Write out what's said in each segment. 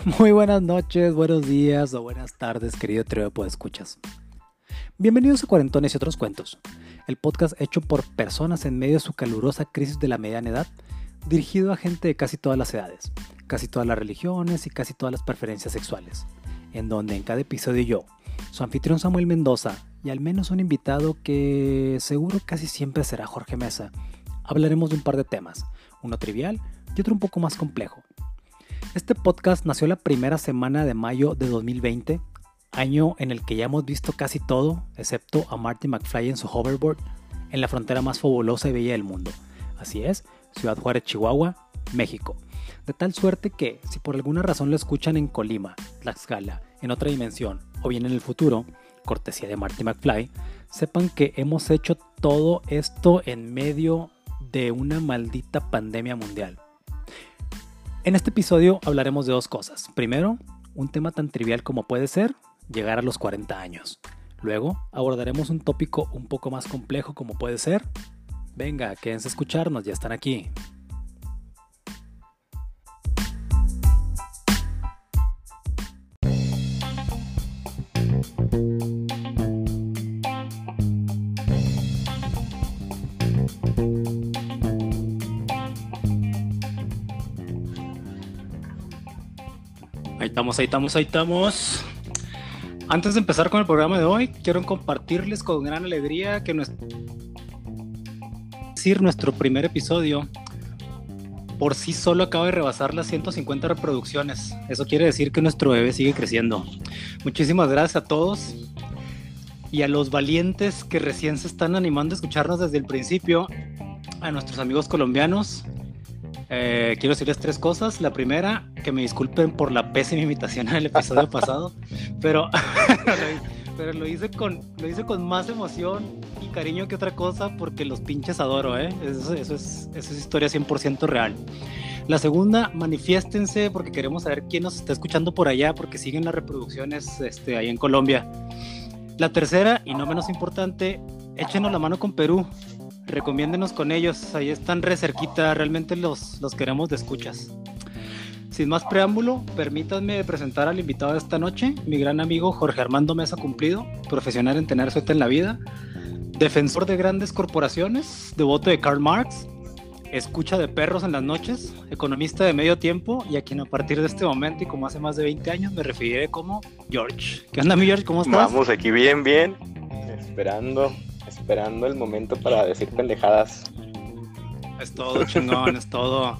Muy buenas noches, buenos días o buenas tardes, querido trío de escuchas. Bienvenidos a Cuarentones y otros cuentos, el podcast hecho por personas en medio de su calurosa crisis de la mediana edad, dirigido a gente de casi todas las edades, casi todas las religiones y casi todas las preferencias sexuales, en donde en cada episodio yo, su anfitrión Samuel Mendoza y al menos un invitado que seguro casi siempre será Jorge Mesa, hablaremos de un par de temas, uno trivial y otro un poco más complejo. Este podcast nació la primera semana de mayo de 2020, año en el que ya hemos visto casi todo, excepto a Marty McFly en su hoverboard, en la frontera más fabulosa y bella del mundo. Así es, Ciudad Juárez, Chihuahua, México. De tal suerte que, si por alguna razón lo escuchan en Colima, Tlaxcala, en otra dimensión, o bien en el futuro, cortesía de Marty McFly, sepan que hemos hecho todo esto en medio de una maldita pandemia mundial. En este episodio hablaremos de dos cosas. Primero, un tema tan trivial como puede ser llegar a los 40 años. Luego, abordaremos un tópico un poco más complejo como puede ser... Venga, quédense a escucharnos, ya están aquí. Estamos, ahí estamos, ahí estamos. Antes de empezar con el programa de hoy, quiero compartirles con gran alegría que nuestro, decir, nuestro primer episodio por sí solo acaba de rebasar las 150 reproducciones. Eso quiere decir que nuestro bebé sigue creciendo. Muchísimas gracias a todos y a los valientes que recién se están animando a escucharnos desde el principio. A nuestros amigos colombianos, eh, quiero decirles tres cosas. La primera, que me disculpen por la pésima imitación en el episodio pasado, pero, pero lo, hice con, lo hice con más emoción y cariño que otra cosa porque los pinches adoro, ¿eh? Eso, eso, es, eso es historia 100% real. La segunda, manifiéstense porque queremos saber quién nos está escuchando por allá porque siguen las reproducciones este, ahí en Colombia. La tercera, y no menos importante, échenos la mano con Perú recomiéndenos con ellos, ahí están re cerquita, realmente los, los queremos de escuchas. Sin más preámbulo, permítanme presentar al invitado de esta noche, mi gran amigo Jorge Armando Mesa Cumplido, profesional en tener suerte en la vida, defensor de grandes corporaciones, devoto de Karl Marx, escucha de perros en las noches, economista de medio tiempo y a quien a partir de este momento y como hace más de 20 años me referiré como George. ¿Qué onda mi George? ¿Cómo estás? Vamos aquí bien, bien, esperando esperando el momento para decir pendejadas. Es todo, chingón, es todo.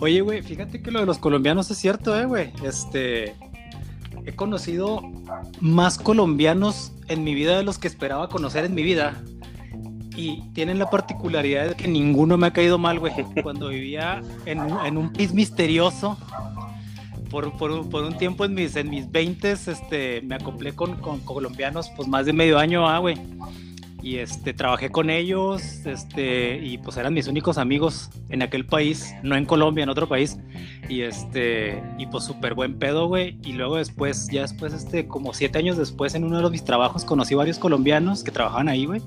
Oye, güey, fíjate que lo de los colombianos es cierto, eh, güey. Este. He conocido más colombianos en mi vida de los que esperaba conocer en mi vida. Y tienen la particularidad de que ninguno me ha caído mal, güey. Cuando vivía en, en un país misterioso, por, por, por, un tiempo en mis, en mis 20 este, me acoplé con, con colombianos, pues más de medio año, ah, güey y este trabajé con ellos este y pues eran mis únicos amigos en aquel país no en Colombia en otro país y este y pues súper buen pedo güey. Y luego después ya después este como siete años después en uno de mis trabajos conocí varios colombianos que trabajaban ahí güey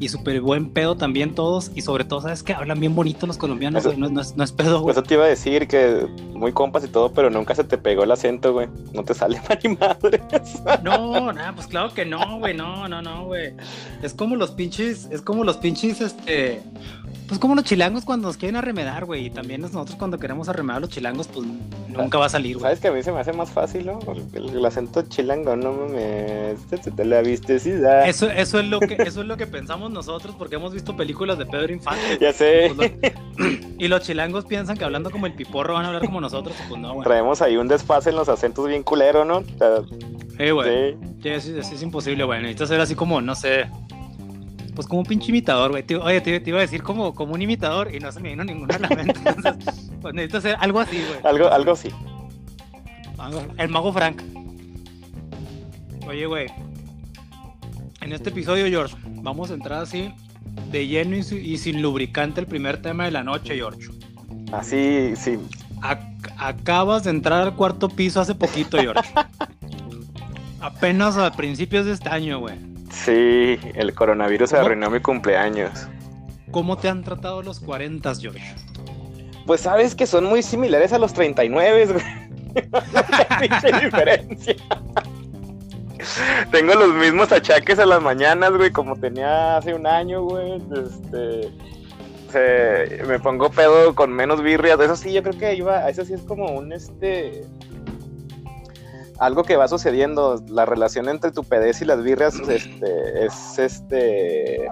y súper buen pedo también todos. Y sobre todo, ¿sabes que Hablan bien bonito los colombianos, güey. No, no, es, no, es, pedo, güey. Eso te iba a decir que muy compas y todo, pero nunca se te pegó el acento, güey. No te sale ni madre. No, nada, pues claro que no, güey. No, no, no, güey. Es como los pinches, es como los pinches, este. Pues como los chilangos cuando nos quieren arremedar, güey. Y también nosotros cuando queremos arremedar a los chilangos, pues nunca va a salir, güey. ¿Sabes que a mí se me hace más fácil, ¿no? El, el acento chilango, no me. Te la vistecidad. Eso, eso, es lo que, eso es lo que pensamos nosotros porque hemos visto películas de Pedro Infante. Ya sé. Pues y los chilangos piensan que hablando como el piporro van a hablar como nosotros, pues no, güey. Traemos ahí un desfase en los acentos bien culero, ¿no? sí, güey. Sí, es, es, imposible, güey. Necesitas ser así como, no sé. Pues como un pinche imitador, güey. Oye, te, te, iba a decir como, como un imitador y no se me vino ninguno a la mente. Entonces, pues necesito hacer algo así, güey. Algo, algo así. El mago Frank. Oye, güey. En este episodio, George, vamos a entrar así de lleno y, sin lubricante el primer tema de la noche, George. Así, sí. acabas de entrar al cuarto piso hace poquito, George. Apenas a principios de este año, güey. Sí, el coronavirus arruinó mi cumpleaños. ¿Cómo te han tratado los 40, George? Pues sabes que son muy similares a los 39, güey. Diferencia. Tengo los mismos achaques a las mañanas, güey, como tenía hace un año, güey. Este, se- me pongo pedo con menos birrias. Eso sí, yo creo que iba, eso sí es como un este algo que va sucediendo. La relación entre tu pedez y las birrias este, es este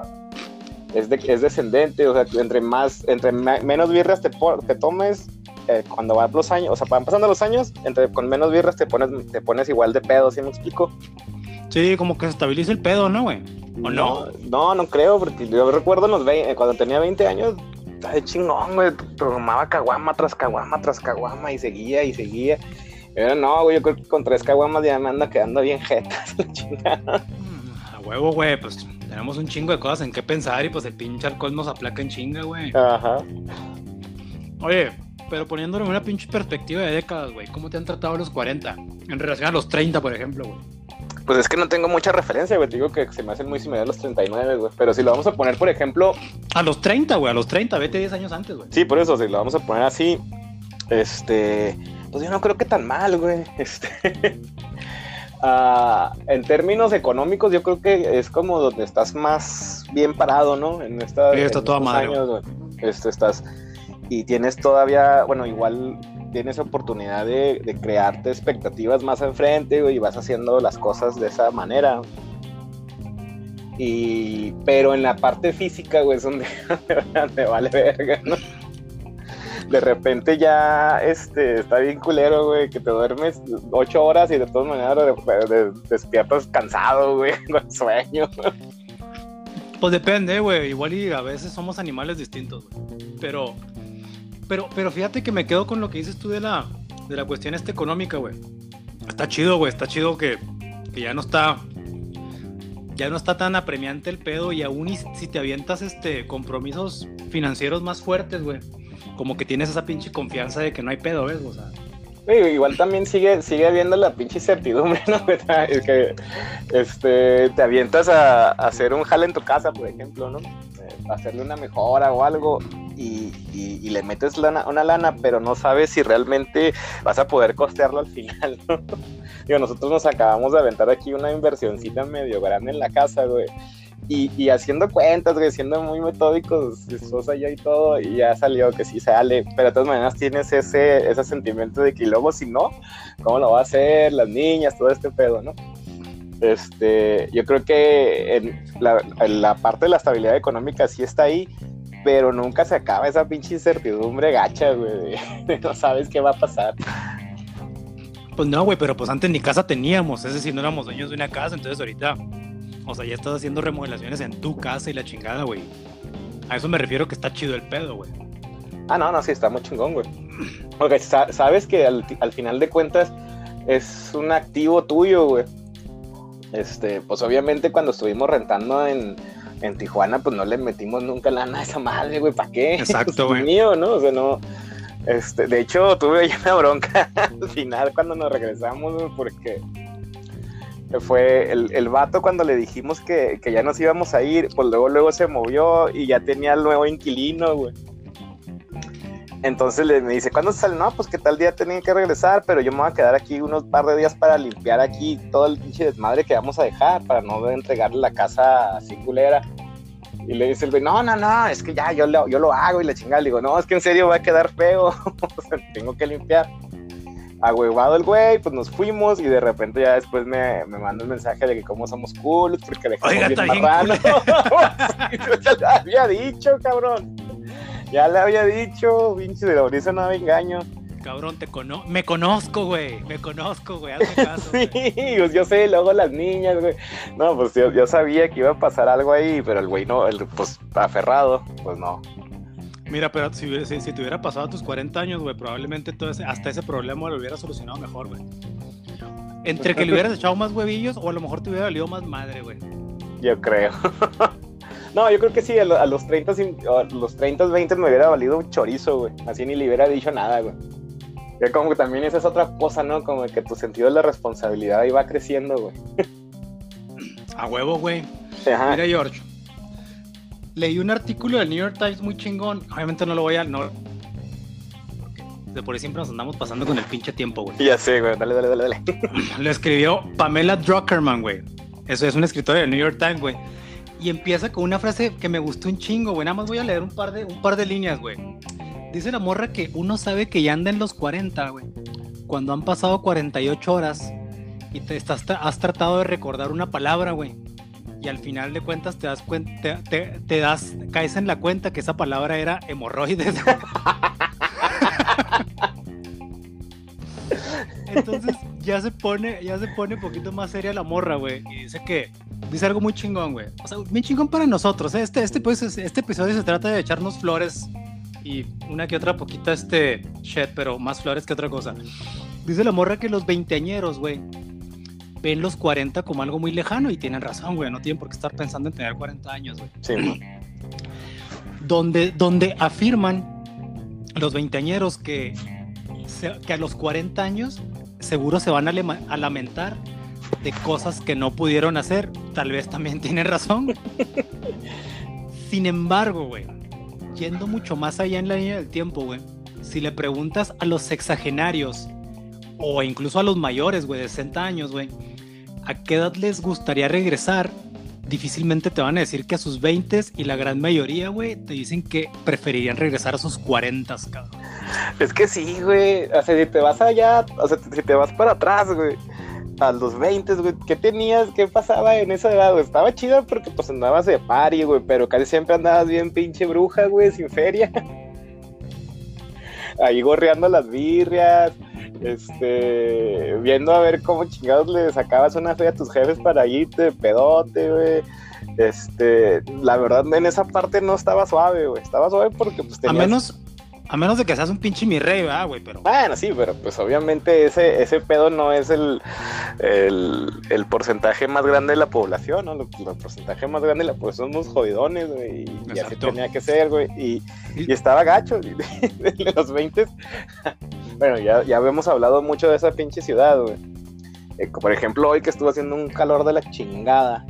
es, de- es descendente. O sea, entre más, entre menos birrias te, te tomes, eh, cuando van los años, o sea, van pasando los años, entre con menos birras te pones, te pones igual de pedo, ¿sí me explico? Sí, como que se estabiliza el pedo, ¿no, güey? ¿O no? No, no creo, porque yo recuerdo los vein- cuando tenía 20 años, ay, chingón, güey, tomaba caguama tras caguama tras caguama y seguía y seguía. Pero no, güey, yo creo que con tres caguamas ya me anda quedando bien jetas, la chingada. Mm, A huevo, güey, pues tenemos un chingo de cosas en qué pensar y pues el pinche alcohol nos aplaca en chinga, güey. Ajá. Oye, pero poniéndolo en una pinche perspectiva de décadas, güey, ¿cómo te han tratado los 40? En relación a los 30, por ejemplo, güey. Pues es que no tengo mucha referencia, güey, te digo que se me hacen muy similares los 39, güey. Pero si lo vamos a poner, por ejemplo, A los 30, güey, a los 30, vete 10 años antes, güey. Sí, por eso, si lo vamos a poner así, este, pues yo no creo que tan mal, güey. Este, ah, en términos económicos, yo creo que es como donde estás más bien parado, ¿no? En esta, Sí, está en toda madre, años, güey. Este, estás y tienes todavía, bueno, igual tienes oportunidad de, crearte expectativas más enfrente, güey, y vas haciendo las cosas de esa manera. Y, pero en la parte física, güey, es donde me vale verga, ¿no? De repente ya este, está bien culero, güey, que te duermes ocho horas y de todas maneras de- de- despiertas cansado, güey, con sueño. Pues depende, güey. Igual y a veces somos animales distintos, güey. Pero, pero, pero fíjate que me quedo con lo que dices tú de la, de la cuestión esta económica, güey. Está chido, güey. Está chido que, que ya no está, ya no está tan apremiante el pedo y aún si te avientas este compromisos financieros más fuertes, güey. Como que tienes esa pinche confianza de que no hay pedo, ¿ves? O sea, igual también sigue, sigue habiendo la pinche incertidumbre, ¿no? Es que este, te avientas a, a hacer un jale en tu casa, por ejemplo, ¿no? Eh, hacerle una mejora o algo y, y- y le metes lana- una lana, pero no sabes si realmente vas a poder costearlo al final, ¿no? Digo, nosotros nos acabamos de aventar aquí una inversioncita medio grande en la casa, güey. Y, y haciendo cuentas, güey, siendo muy metódicos, esposa y yo y todo, y ya salió que sí sale, pero de todas maneras tienes ese, ese sentimiento de que luego si no, ¿cómo lo va a hacer? Las niñas, todo este pedo, ¿no? Este, yo creo que en la, en la parte de la estabilidad económica sí está ahí, pero nunca se acaba esa pinche incertidumbre gacha, güey, de- no sabes qué va a pasar. Pues no, güey, pero pues antes ni casa teníamos, es decir, no éramos dueños de una casa, entonces ahorita, o sea, ya estás haciendo remodelaciones en tu casa y la chingada, güey. A eso me refiero que está chido el pedo, güey. Ah, no, no, sí, está muy chingón, güey. Porque sa- sabes que al, al final de cuentas es un activo tuyo, güey. Este, pues obviamente cuando estuvimos rentando en, en Tijuana, pues no le metimos nunca lana a esa madre, güey, ¿para qué? Exacto, güey. mío, ¿no? O sea, no. Este, de hecho, tuve ahí una bronca al final cuando nos regresamos, güey, porque fue el, el vato cuando le dijimos que, que ya nos íbamos a ir, pues luego, luego se movió y ya tenía el nuevo inquilino, güey. Entonces le, me dice, ¿cuándo sale? No, pues que tal día tenía que regresar, pero yo me voy a quedar aquí unos par de días para limpiar aquí todo el pinche desmadre que vamos a dejar, para no entregarle la casa así culera. Y le dice el güey, no, no, no, es que ya, yo lo, yo lo hago y la chingada. Le digo, no, es que en serio va a quedar feo, tengo que limpiar. Ahuevado el güey, pues nos fuimos y de repente ya después me, me manda un mensaje de que cómo somos cool, porque dejamos Oiga, bien está bien marrano. ya le había dicho, cabrón. Ya le había dicho, pinche de la no me engaño. Cabrón, te cono me conozco, güey. Me conozco, güey. Hazme caso. Sí, pues yo sé, luego las niñas, güey. No, pues yo, yo sabía que iba a pasar algo ahí, pero el güey no, el, pues aferrado, pues no. Mira, pero si, si, si te hubiera pasado a tus 40 años, güey, probablemente todo ese- hasta ese problema lo hubiera solucionado mejor, güey. Entre que le hubieras echado más huevillos o a lo mejor te hubiera valido más madre, güey. Yo creo. no, yo creo que sí, a, lo- a los 30, sin- a los 30, 20 me hubiera valido un chorizo, güey. Así ni le hubiera dicho nada, güey. Ya como que también esa es otra cosa, ¿no? Como que tu sentido de la responsabilidad ahí va creciendo, güey. A huevo, güey. Ajá. Mira, George. Leí un artículo del New York Times muy chingón. Obviamente no lo voy a. No, De por ahí siempre nos andamos pasando con el pinche tiempo, güey. Ya sé, güey. Dale, dale, dale, dale. Lo escribió Pamela Druckerman, güey. Eso es un escritor del New York Times, güey. Y empieza con una frase que me gustó un chingo, güey. Nada más voy a leer un par de, un par de líneas, güey. Dice la morra que uno sabe que ya anda en los 40, güey. Cuando han pasado 48 horas y te estás, has tratado de recordar una palabra, güey. Y al final de cuentas te das cuenta, te, te, das, caes en la cuenta que esa palabra era hemorroides. Entonces ya se pone, ya se pone un poquito más seria la morra, güey. Y dice que dice algo muy chingón, güey. O sea, muy chingón para nosotros. ¿eh? Este, este, pues, este episodio se trata de echarnos flores y una que otra poquita este shit, pero más flores que otra cosa. Dice la morra que los veinteañeros, güey, ven los 40 como algo muy lejano y tienen razón, güey. No tienen por qué estar pensando en tener 40 años, güey. Sí, güey. Donde, donde afirman los veinteañeros que, que a los 40 años seguro se van a, lamentar de cosas que no pudieron hacer. Tal vez también tienen razón. Sin embargo, güey, yendo mucho más allá en la línea del tiempo, güey, si le preguntas a los sexagenarios o incluso a los mayores, güey, de 60 años, güey, ¿a qué edad les gustaría regresar? Difícilmente te van a decir que a sus 20 y la gran mayoría, güey, te dicen que preferirían regresar a sus 40, cabrón. Es que sí, güey. O sea, si te vas allá, o sea, si te vas para atrás, güey. A los 20, güey. ¿Qué tenías? ¿Qué pasaba en esa edad, güey? Estaba chido porque pues andabas de party, güey. Pero casi siempre andabas bien pinche bruja, güey, sin feria. Ahí gorreando las birrias. Este. Viendo a ver cómo chingados le sacabas una fe a tus jefes para irte pedote, güey. Este, la verdad, en esa parte no estaba suave, güey. Estaba suave porque pues A tenías... menos, a menos de que seas un pinche mi rey, ¿verdad, güey? Pero Bueno, sí, pero pues obviamente ese, ese pedo no es el, el, el porcentaje más grande de la población, ¿no? El, el porcentaje más grande de la población somos jodidones, güey, y, y así tenía que ser, güey, y, y estaba gacho, de, de los 20. bueno, ya, ya habíamos hablado mucho de esa pinche ciudad, güey. Eh, por ejemplo, hoy que estuvo haciendo un calor de la chingada.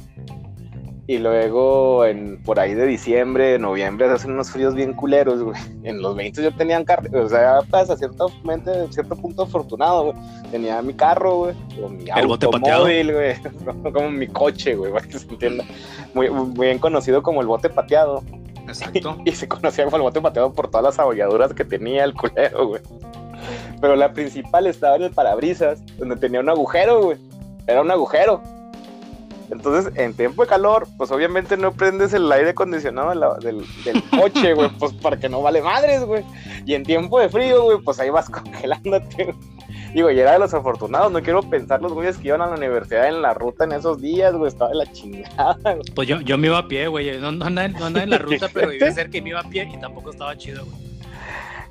Y luego, en, por ahí de diciembre, noviembre, hacen unos fríos bien culeros, güey. En los 20 yo tenía un carro, o sea, hasta cierto, momento, cierto punto afortunado, güey. Tenía mi carro, güey, o mi El bote pateado. automóvil, güey, como, como mi coche, güey, para que se entienda. Muy, muy bien conocido como el bote pateado. exacto. Y se conocía como el bote pateado por todas las abolladuras que tenía el culero, güey. Pero la principal estaba en el parabrisas, donde tenía un agujero, güey. Era un agujero. Entonces, en tiempo de calor, pues obviamente no prendes el aire acondicionado de la- del, del coche, güey, pues porque no vale madres, güey. Y en tiempo de frío, güey, pues ahí vas congelándote. güey. Digo, y era de los afortunados, no quiero pensar los güeyes que iban a la universidad en la ruta en esos días, güey, estaba de la chingada, güey. Pues yo, yo me iba a pie, güey. No, no, andaba, no andaba en la ruta, pero vivía cerca y me iba a pie y tampoco estaba chido, güey.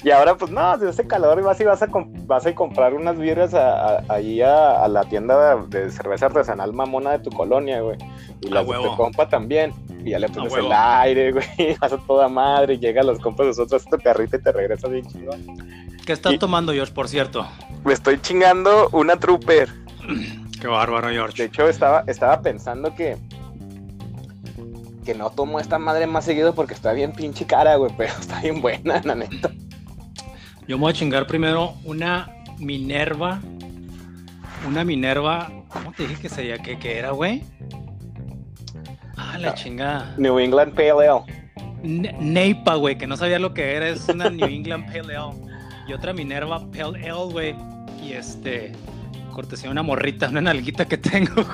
Y ahora, pues no, si hace calor y vas y vas a, vas a comprar unas birras a, a- ahí a, a la tienda de, de cerveza artesanal mamona de tu colonia, güey. Y A las de tu compa también. Y ya le pones el aire, güey. Vas a toda madre. Y llegan los compas de nosotros, tu carrita y te regresa bien chido. ¿Qué estás Y- tomando, George, por cierto? Me estoy chingando una trooper. Qué bárbaro, De George. hecho, estaba, estaba pensando que. Que no tomo esta madre más seguido porque está bien pinche cara, güey. Pero está bien buena, la neta. Yo me voy a chingar primero una Minerva. Una Minerva. ¿Cómo te dije que sería? ¿Qué, qué era, güey? Ah, la Ah. chingada. New England Pale Ale. Ne- Neipa, güey, que no sabía lo que era. Es una New England Pale Ale. Y otra Minerva Pale Ale, güey. Y este. Cortesía una morrita, una nalguita que tengo.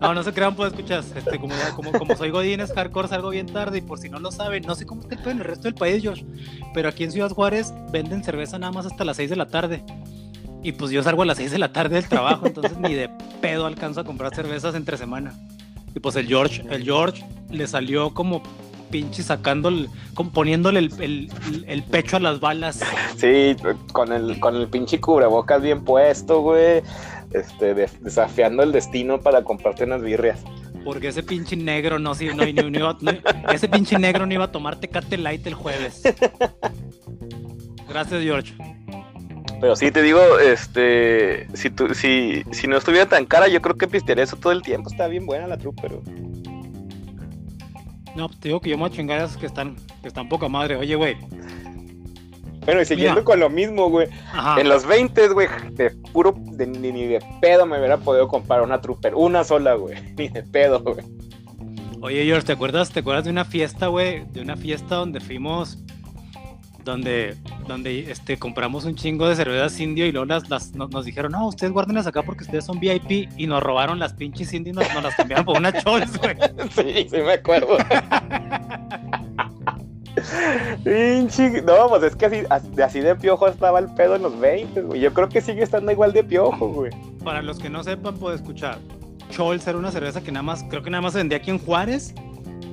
No, no se crean, pues escuchas. Este, como, como, como soy Godines Hardcore, salgo bien tarde. Y por si no lo saben, no sé cómo está en el resto del país, Josh. Pero aquí en Ciudad Juárez venden cerveza nada más hasta las 6 de la tarde. Y pues yo salgo a las 6 de la tarde del trabajo, entonces ni de pedo alcanzo a comprar cervezas entre semana. Y pues el George, el George le salió como pinche sacando, el, como poniéndole el, el- el pecho a las balas. Sí, con el, con el pinche cubrebocas bien puesto, güey. Este, de- desafiando el destino para comprarte unas birrias. Porque ese pinche negro no, sí, no, no- no iba, no- ese pinche negro no iba a tomar Tecate Light el jueves. Gracias, George. Pero sí, te digo, este, si, tu- si, si no estuviera tan cara, yo creo que pistearía eso todo el tiempo. Está bien buena la trupe, pero... No, te digo que yo me voy a chingar esas que están, que están poca madre. Oye, güey. Bueno, y siguiendo Mira. con lo mismo, güey. En los 20, güey, de puro, de- ni, ni de pedo me hubiera podido comprar una Trooper. Una sola, güey. Ni de pedo, güey. Oye, George, ¿te acuerdas, ¿te acuerdas de una fiesta, güey? De una fiesta donde fuimos, donde, donde este, compramos un chingo de cervezas indio y luego las, las- nos, nos dijeron, no, ustedes guárdenlas acá porque ustedes son VIP y nos robaron las pinches indio y nos, nos las cambiaron por una Chols, güey. Sí, sí me acuerdo. Pinche. No, pues es que así, así- así de piojo estaba el pedo en los 20, güey. Yo creo que sigue estando igual de piojo, güey. Para los que no sepan, puedo escuchar. Chols era una cerveza que nada más, creo que nada más se vendía aquí en Juárez.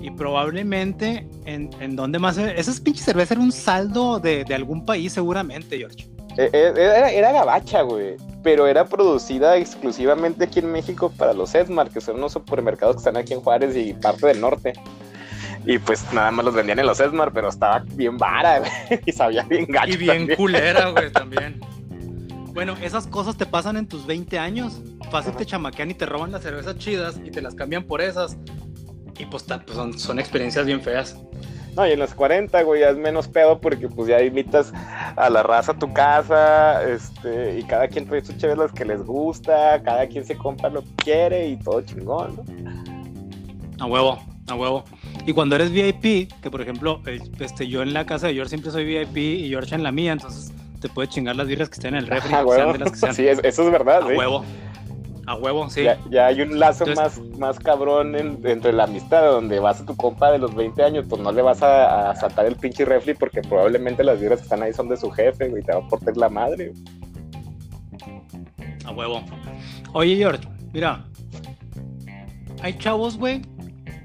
Y probablemente en, en donde más... se- Esa pinche cerveza era un saldo de, de algún país seguramente, George. Eh, eh, Era, era gabacha, güey. Pero era producida exclusivamente aquí en México para los Edmar, que son unos supermercados que están aquí en Juárez y parte del norte. Y pues nada más los vendían en los Edmar, pero estaba bien vara, güey. Y sabía bien gacho. Y bien también. culera, güey, también. Bueno, esas cosas te pasan en tus 20 años. Fácil te chamaquean y te roban las cervezas chidas y te las cambian por esas. Y pues, pues son, son experiencias bien feas. No, y en los 40, güey, ya es menos pedo porque pues ya invitas a la raza a tu casa, este, y cada quien trae sus chéves las que les gusta, cada quien se compra lo que quiere y todo chingón, ¿no? A huevo, a huevo. Y cuando eres VIP, que por ejemplo, este, yo en la casa de George siempre soy VIP y George en la mía, entonces te puedes chingar las birras que estén en el refri, Ah, sean huevo. de las que sean. Sí, es- eso es verdad, a sí. huevo. A huevo, sí. Ya, ya hay un lazo Entonces- más, más cabrón en- entre la amistad, donde vas a tu compa de los 20 años, pues no le vas a, a saltar el pinche refri porque probablemente las birras que están ahí son de su jefe, güey, te va a portar la madre. güey. A huevo. Oye, George, mira. Hay chavos, güey.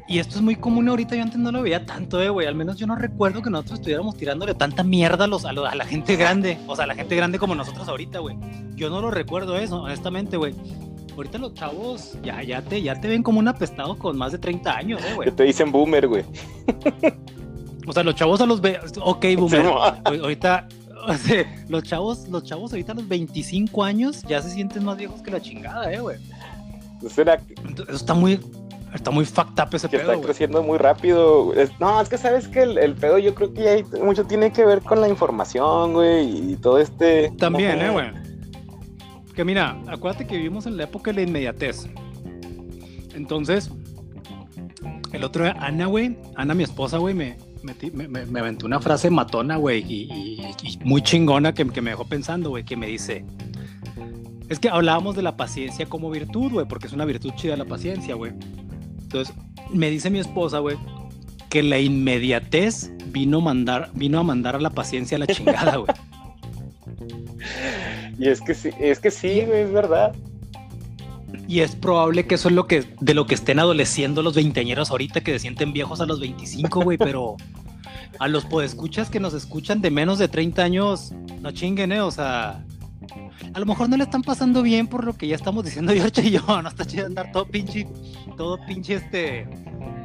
Y esto es muy común ahorita. Yo antes no lo veía tanto, eh, güey. Al menos yo no recuerdo que nosotros estuviéramos tirándole tanta mierda a, los, a, a la gente grande. O sea, a la gente grande como nosotros ahorita, güey. Yo no lo recuerdo eso, honestamente, güey. Ahorita los chavos ya, ya, te, ya te ven como un apestado con más de 30 años, eh, Que güey. te dicen boomer, güey. O sea, los chavos a los... ve- Ok, boomer. Sí, Ahorita... o sea, los chavos, los chavos ahorita a los 25 años ya se sienten más viejos que la chingada, eh, güey. Será Eso está muy, está muy fucked up ese que pedo, está creciendo muy rápido. No, es que sabes que el, el pedo yo creo que hay mucho tiene que ver con la información, güey, y todo este... También, eh, güey. Que mira, acuérdate que vivimos en la época de la inmediatez. Entonces, el otro día, Ana, güey, Ana, mi esposa, güey, me, me, me, me- aventó una frase matona, güey, y muy chingona que, que me dejó pensando, güey, que me dice... Es que hablábamos de la paciencia como virtud, güey, porque es una virtud chida la paciencia, güey. Entonces, me dice mi esposa, güey, que la inmediatez vino, mandar, vino a mandar a la paciencia a la chingada, güey. Y es que sí, es que sí, es verdad. Y es probable que eso es lo que de lo que estén adoleciendo los veinteañeros ahorita que se sienten viejos a los 25, güey, pero a los podescuchas que nos escuchan de menos de 30 años, no chinguen, eh, o sea, a lo mejor no le están pasando bien por lo que ya estamos diciendo George y yo, no está chido andar todo pinche, todo pinche este,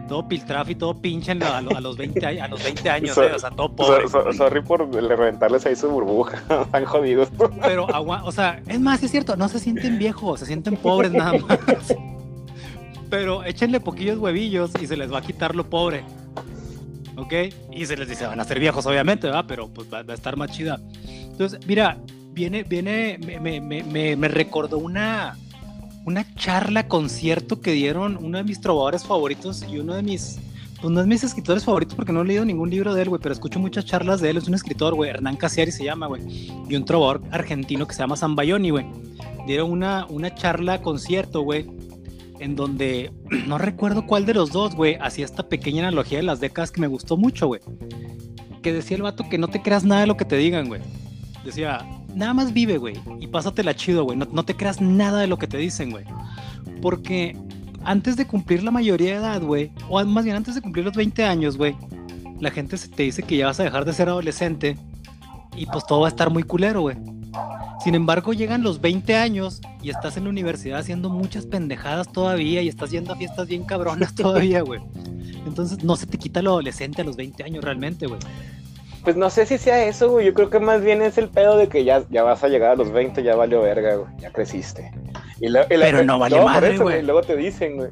todo piltraf y todo pinche en la- a, lo- a los 20 años, a los 20 años, So- eh, o sea, todo pobre. So- so- sorry por le- reventarles ahí su burbuja. Están jodidos. Pero, agua- o sea, es más, es cierto, no se sienten viejos, se sienten pobres nada más. Pero échenle poquillos huevillos y se les va a quitar lo pobre. ¿Ok? Y se les dice, van a ser viejos, obviamente, ¿verdad? Pero pues va, va a estar más chida. Entonces, mira, viene, viene, me, me, me- me recordó una, una charla, concierto que dieron uno de mis trovadores favoritos y uno de mis, pues no es mis escritores favoritos porque no he leído ningún libro de él, güey, pero escucho muchas charlas de él. Es un escritor, güey, Hernán Casiari se llama, güey, y un trovador argentino que se llama Zambayoni, güey. Dieron una, una charla, concierto, güey, en donde no recuerdo cuál de los dos, güey, hacía esta pequeña analogía de las décadas que me gustó mucho, güey. Que decía el vato que no te creas nada de lo que te digan, güey. Decía, nada más vive, güey, y pásatela chido, güey. No, no te creas nada de lo que te dicen, güey. Porque antes de cumplir la mayoría de edad, güey, o más bien antes de cumplir los 20 años, güey, la gente se te dice que ya vas a dejar de ser adolescente y pues todo va a estar muy culero, güey. Sin embargo, llegan los 20 años y estás en la universidad haciendo muchas pendejadas todavía y estás yendo a fiestas bien cabronas todavía, güey. Entonces no se te quita lo adolescente a los 20 años realmente, güey. Pues no sé si sea eso, güey. Yo creo que más bien es el pedo de que ya, ya vas a llegar a los 20, ya valió verga, güey. Ya creciste. Y y la- Pero no vale por madre, eso, güey. Luego te dicen, güey.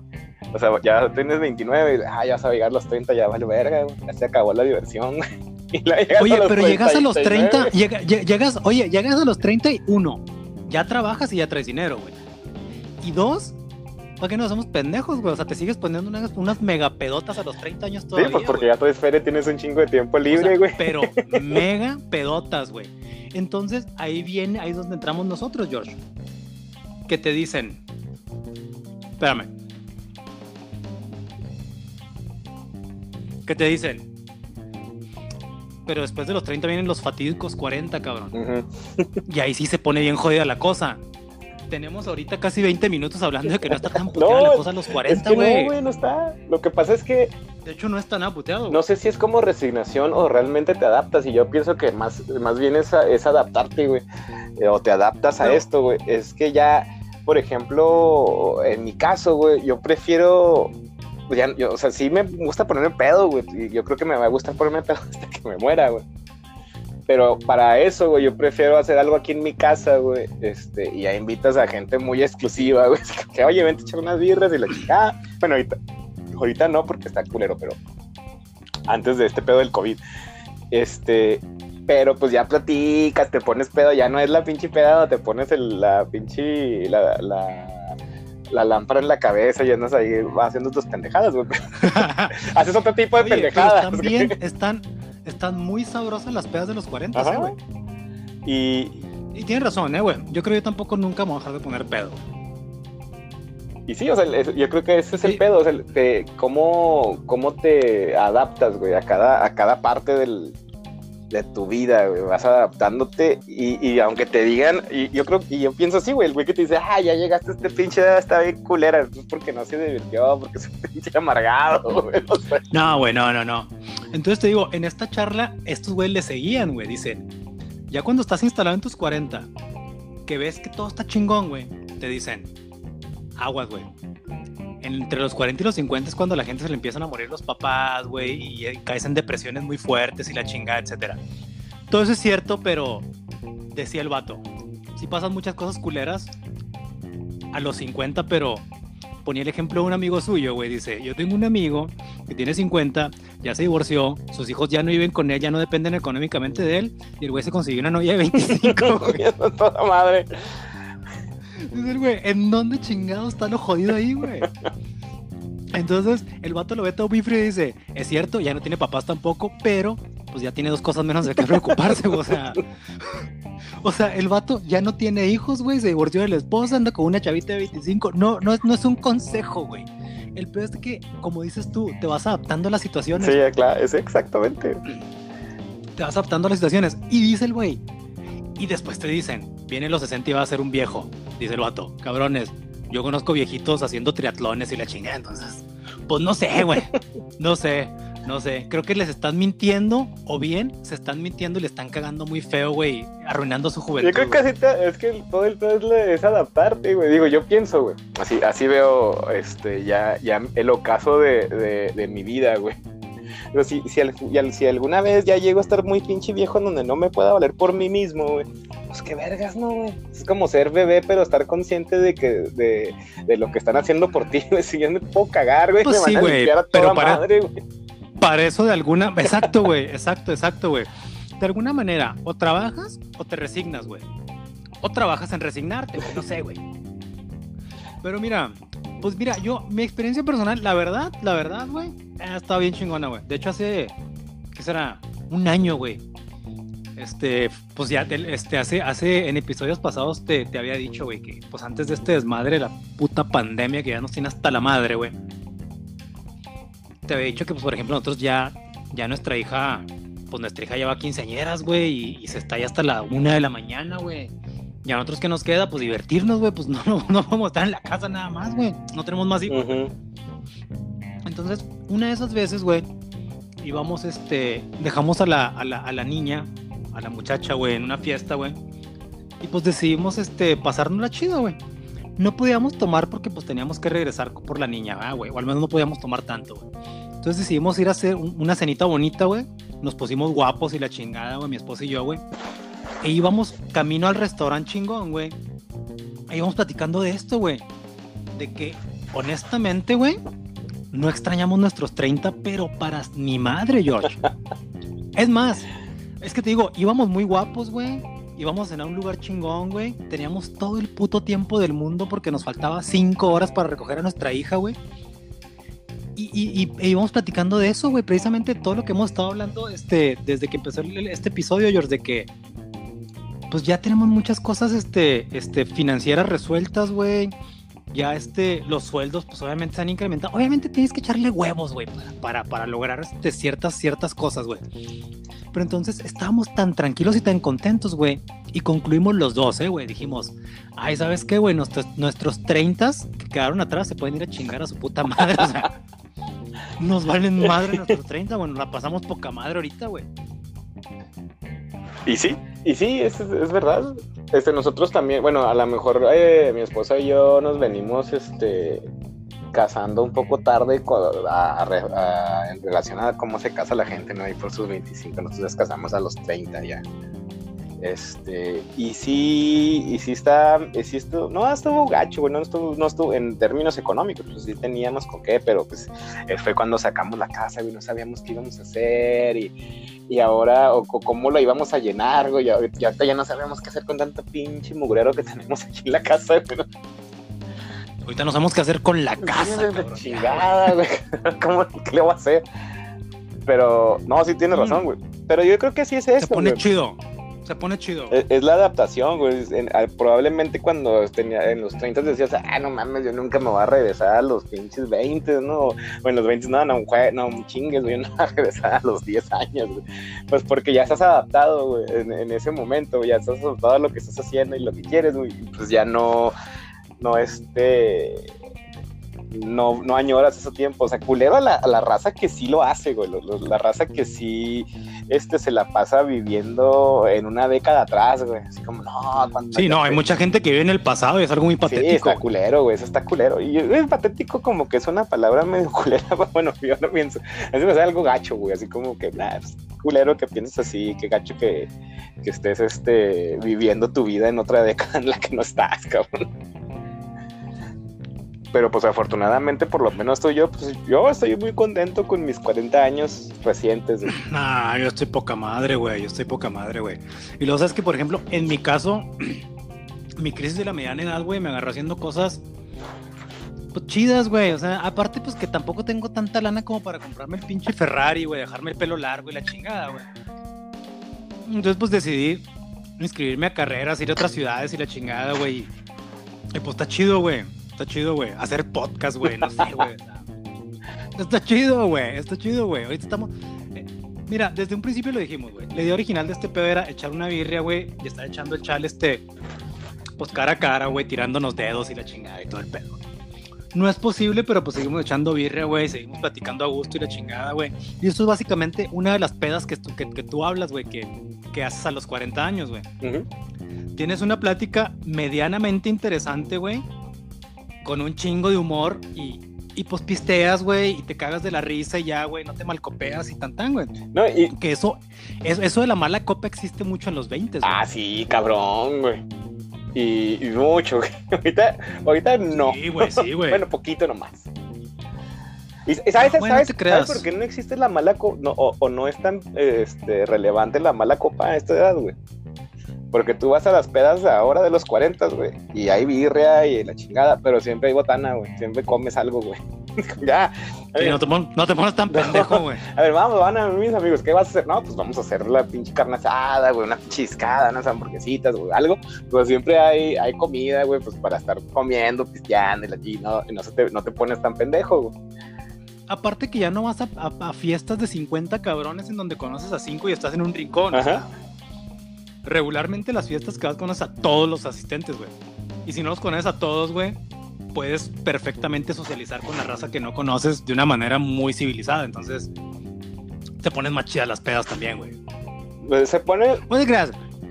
O sea, ya tienes 29, y, ah, ya vas a llegar a los 30, ya valió verga, güey. Ya se acabó la diversión, güey. oye, pero llegas a los 30, llegas, oye, llegas a los 31, ya trabajas y ya traes dinero, güey. Y dos, ¿para qué no somos pendejos, güey? O sea, te sigues poniendo unas, unas megapedotas a los 30 años todavía. Sí, pues porque ya tu esfera tienes un chingo de tiempo libre, güey. pero mega pedotas, güey. Entonces, ahí viene, ahí es donde entramos nosotros, George. Que te dicen, espérame. Que te dicen, pero después de los 30 vienen los fatídicos 40, cabrón. Y ahí sí se pone bien jodida la cosa. Tenemos ahorita casi 20 minutos hablando de que no está tan puteada la cosa a los 40, güey. no, güey, no está. Lo que pasa es que. De hecho, no está nada puteado. No sé si es como resignación o realmente te adaptas. Y yo pienso que más, más bien es, es adaptarte, güey. Eh, o te adaptas a esto, güey. Es que ya, por ejemplo, en mi caso, güey, yo prefiero ya, yo, o sea, sí me gusta ponerme pedo, güey. Yo creo que me va a gustar ponerme pedo hasta que me muera, güey. Pero para eso, güey, yo prefiero hacer algo aquí en mi casa, güey. Este, y ya invitas a gente muy exclusiva, güey. Que, oye, vente a echar unas birras y la chica. Ah, bueno, ahorita, ahorita no, porque está culero, pero antes de este pedo del COVID. Este, pero pues ya platicas, te pones pedo, ya no es la pinche peda, te pones el, la pinche, la, la la lámpara en la cabeza y andas ahí haciendo tus pendejadas, güey. Haces otro tipo de pendejadas. También están, están muy sabrosas las pedas de los 40, ¿eh, güey. Y, y tienes razón, ¿eh, güey? Yo creo que yo tampoco nunca me voy a dejar de poner pedo. Y sí, o sea, yo creo que ese es el pedo, o sea, cómo, cómo te adaptas, güey, a cada, a cada parte del, de tu vida, güey, vas adaptándote y, aunque te digan, y yo creo, y yo pienso así, güey, el güey que te dice, ah, ya llegaste a este pinche está bien culera, es porque no se divirtió, porque es un pinche amargado, no, güey, no, no, no. Entonces te digo, en esta charla, estos güeyes le seguían, güey, dicen, ya cuando estás instalado en tus 40, que ves que todo está chingón, güey, te dicen, aguas, güey, entre los 40 y los 50 es cuando la gente se le empiezan a morir los papás, güey, y caes en depresiones muy fuertes y la chingada, etcétera. Todo eso es cierto, pero decía el vato, sí pasan muchas cosas culeras a los 50, pero ponía el ejemplo de un amigo suyo, güey, dice, yo tengo un amigo que tiene 50, ya se divorció, sus hijos ya no viven con él, ya no dependen económicamente de él, y el güey se consiguió una novia de 25, güey. toda madre. Dice güey, ¿en dónde chingado está lo jodido ahí, güey? Entonces, el vato lo ve todo muy frío y dice, es cierto, ya no tiene papás tampoco, pero pues ya tiene dos cosas menos de qué preocuparse, o sea. O sea, el vato ya no tiene hijos, güey, se divorció de la esposa, anda con una chavita de 25. No, no, no es un consejo, güey. El peor es que, como dices tú, te vas adaptando a las situaciones. Sí, claro, es exactamente. Te vas adaptando a las situaciones. Y dice el güey, y después te dicen, viene los 60 y va a ser un viejo. Dice el vato, cabrones, yo conozco viejitos haciendo triatlones y la chingada, entonces, pues no sé, güey. No sé, no sé. Creo que les están mintiendo o bien se están mintiendo y le están cagando muy feo, güey, arruinando su juventud. Yo creo que así es que todo el pedo es, adaptarte, güey. Digo, yo pienso, güey. Así, así veo este, ya, ya el ocaso de, de, de mi vida, güey. Pero si, si, alguna vez ya llego a estar muy pinche viejo en donde no me pueda valer por mí mismo, güey, pues qué vergas, ¿no, güey? Es como ser bebé, pero estar consciente de que de, lo que están haciendo por ti, güey. Si yo me puedo cagar, güey, pues me van a limpiar a toda madre, güey. Para eso de alguna... Exacto, güey, exacto, exacto, güey. De alguna manera, o trabajas o te resignas, güey. O trabajas en resignarte, güey, no sé, güey. Pero mira, pues mira, yo, mi experiencia personal, la verdad, la verdad, güey, ha estado bien chingona, güey. De hecho, hace, ¿qué será? Un año, güey. Este, pues ya, este, hace, hace, en episodios pasados te, te había dicho, güey, que pues antes de este desmadre, la puta pandemia que ya nos tiene hasta la madre, güey. Te había dicho que, pues, por ejemplo, nosotros ya, ya nuestra hija, pues nuestra hija lleva quinceañeras, güey, y, y se está ya hasta la una de la mañana, güey. Y a nosotros que nos queda, pues divertirnos, güey, pues no, no, no vamos a estar en la casa nada más, güey. No tenemos más hijos. Entonces, una de esas veces, güey, íbamos, este, dejamos a la, a la, a la niña, a la muchacha, güey, en una fiesta, güey. Y pues decidimos, este, pasarnos la chida, güey. No podíamos tomar porque pues teníamos que regresar por la niña, güey. O al menos no podíamos tomar tanto, güey. Entonces decidimos ir a hacer una cenita bonita, güey. Nos pusimos guapos y la chingada, güey, mi esposa y yo, güey. E íbamos camino al restaurante chingón, güey. E íbamos platicando de esto, güey. De que, honestamente, güey, no extrañamos nuestros 30, pero para mi madre, George. Es más, es que te digo, íbamos muy guapos, güey. Íbamos en un lugar chingón, güey. Teníamos todo el puto tiempo del mundo porque nos faltaba cinco horas para recoger a nuestra hija, güey. Y, y, y e íbamos platicando de eso, güey. Precisamente todo lo que hemos estado hablando este, desde que empezó este episodio, George, de que pues ya tenemos muchas cosas este, este, financieras resueltas, güey. Ya este, los sueldos, pues obviamente se han incrementado. Obviamente tienes que echarle huevos, güey, para, para, lograr este, ciertas, ciertas cosas, güey. Pero entonces estábamos tan tranquilos y tan contentos, güey. Y concluimos los dos, ¿eh, güey? Dijimos, ay, ¿sabes qué, güey? Nuestros, nuestros 30 que quedaron atrás se pueden ir a chingar a su puta madre, o sea. nos valen madre nuestros 30, bueno, la pasamos poca madre ahorita, güey. Y sí, y sí, es, es, verdad. Este, nosotros también, bueno, a lo mejor eh, mi esposa y yo nos venimos, este, casando un poco tarde en relación a cómo se casa la gente, ¿no? Ahí por sus 25, nosotros nos casamos a los 30 ya. Este, y sí, y sí está, sí estuvo, no estuvo gacho, bueno, no estuvo, no estuvo en términos económicos, pues sí teníamos con qué, pero pues eh, fue cuando sacamos la casa, y no sabíamos qué íbamos a hacer y, y ahora, o, cómo lo íbamos a llenar, güey, ya, ya, ya no sabemos qué hacer con tanto pinche mugrero que tenemos aquí en la casa, güey. Ahorita no sabemos qué hacer con la casa. chingada, güey. ¿Cómo, ¿Qué le voy a hacer? Pero, no, sí tienes razón, güey. Pero yo creo que sí es eso. Se pone chido. Se pone chido. Es, la adaptación, güey. probablemente cuando tenía en los 30 decías, ah, no mames, yo nunca me voy a regresar a los pinches 20, ¿no? O en los 20, no, no, no, chingues, güey, no voy a regresar a los 10 años, güey. Pues porque ya estás adaptado, güey, en, ese momento, ya estás adaptado a lo que estás haciendo y lo que quieres, güey. Pues ya no no este no, no añoras ese tiempo. O sea, culero a la, a la raza que sí lo hace, güey. la raza que sí este, se la pasa viviendo en una década atrás, güey. Así como, no, Sí, no, hay mucha gente que vive en el pasado y es algo muy patético. Sí, está culero, güey. Eso está culero. Y es patético como que es una palabra medio culera. Bueno, yo no pienso. Así me sale algo gacho, güey. Así como que, nah, pues, culero que pienses así, que gacho que, que estés este, viviendo tu vida en otra década en la que no estás, cabrón pero pues afortunadamente por lo menos estoy yo, pues yo estoy muy contento con mis 40 años recientes. Ah, yo estoy poca madre, güey, yo estoy poca madre, güey. Y luego sabes que, por ejemplo, en mi caso, mi crisis de la mediana edad, güey, me agarró haciendo cosas pues, chidas, güey. O sea, aparte, pues que tampoco tengo tanta lana como para comprarme el pinche Ferrari, güey, dejarme el pelo largo y la chingada, güey. Entonces, pues decidí inscribirme a carreras, ir a otras ciudades y la chingada, güey. Y pues está chido, güey. Está chido, güey. Hacer podcast, güey. No sé, güey. Está chido, güey. Está chido, güey. Ahorita estamos. Eh, mira, desde un principio lo dijimos, güey. La idea original de este pedo era echar una birria, güey. Y estar echando el chal, este. Pues cara a cara, güey. Tirándonos dedos y la chingada y todo el pedo. No es posible, pero pues seguimos echando birria, güey. Seguimos platicando a gusto y la chingada, güey. Y esto es básicamente una de las pedas que, que, que tú hablas, güey. Que, que, haces a los 40 años, güey. Tienes una plática medianamente interesante, güey con un chingo de humor y, y pues pisteas, güey, y te cagas de la risa y ya, güey, no te malcopeas y tan tan, güey. No, y... Que eso, eso, de la mala copa existe mucho en los 20, güey. Ah, sí, cabrón, güey. Y, mucho, güey. Ahorita, ahorita no. Sí, güey, sí, güey. bueno, poquito nomás. ¿Y sabes, ah, sabes, ¿sabes, por qué no existe la mala copa? No, o, o, no es tan este, relevante la mala copa a esta edad, güey? Porque tú vas a las pedas ahora de los 40, güey, y hay birria y la chingada, pero siempre hay botana, güey, siempre comes algo, güey. ya. no, te no, te pones tan pendejo, güey. a ver, vamos, van a mis amigos, ¿qué vas a hacer? No, pues vamos a hacer la pinche carne asada, güey, una chiscada, unas hamburguesitas, güey, algo. Pues siempre hay, hay comida, güey, pues para estar comiendo, pisteando y, no, y no, te, no te pones tan pendejo, güey. Aparte que ya no vas a, a, fiestas de 50 cabrones en donde conoces a 5 y estás en un rincón. Ajá regularmente las fiestas que vas conoces a todos los asistentes, güey. Y si no los conoces a todos, güey, puedes perfectamente socializar con la raza que no conoces de una manera muy civilizada. Entonces, te pones más chidas las pedas también, güey. Pues, se pone. Pues.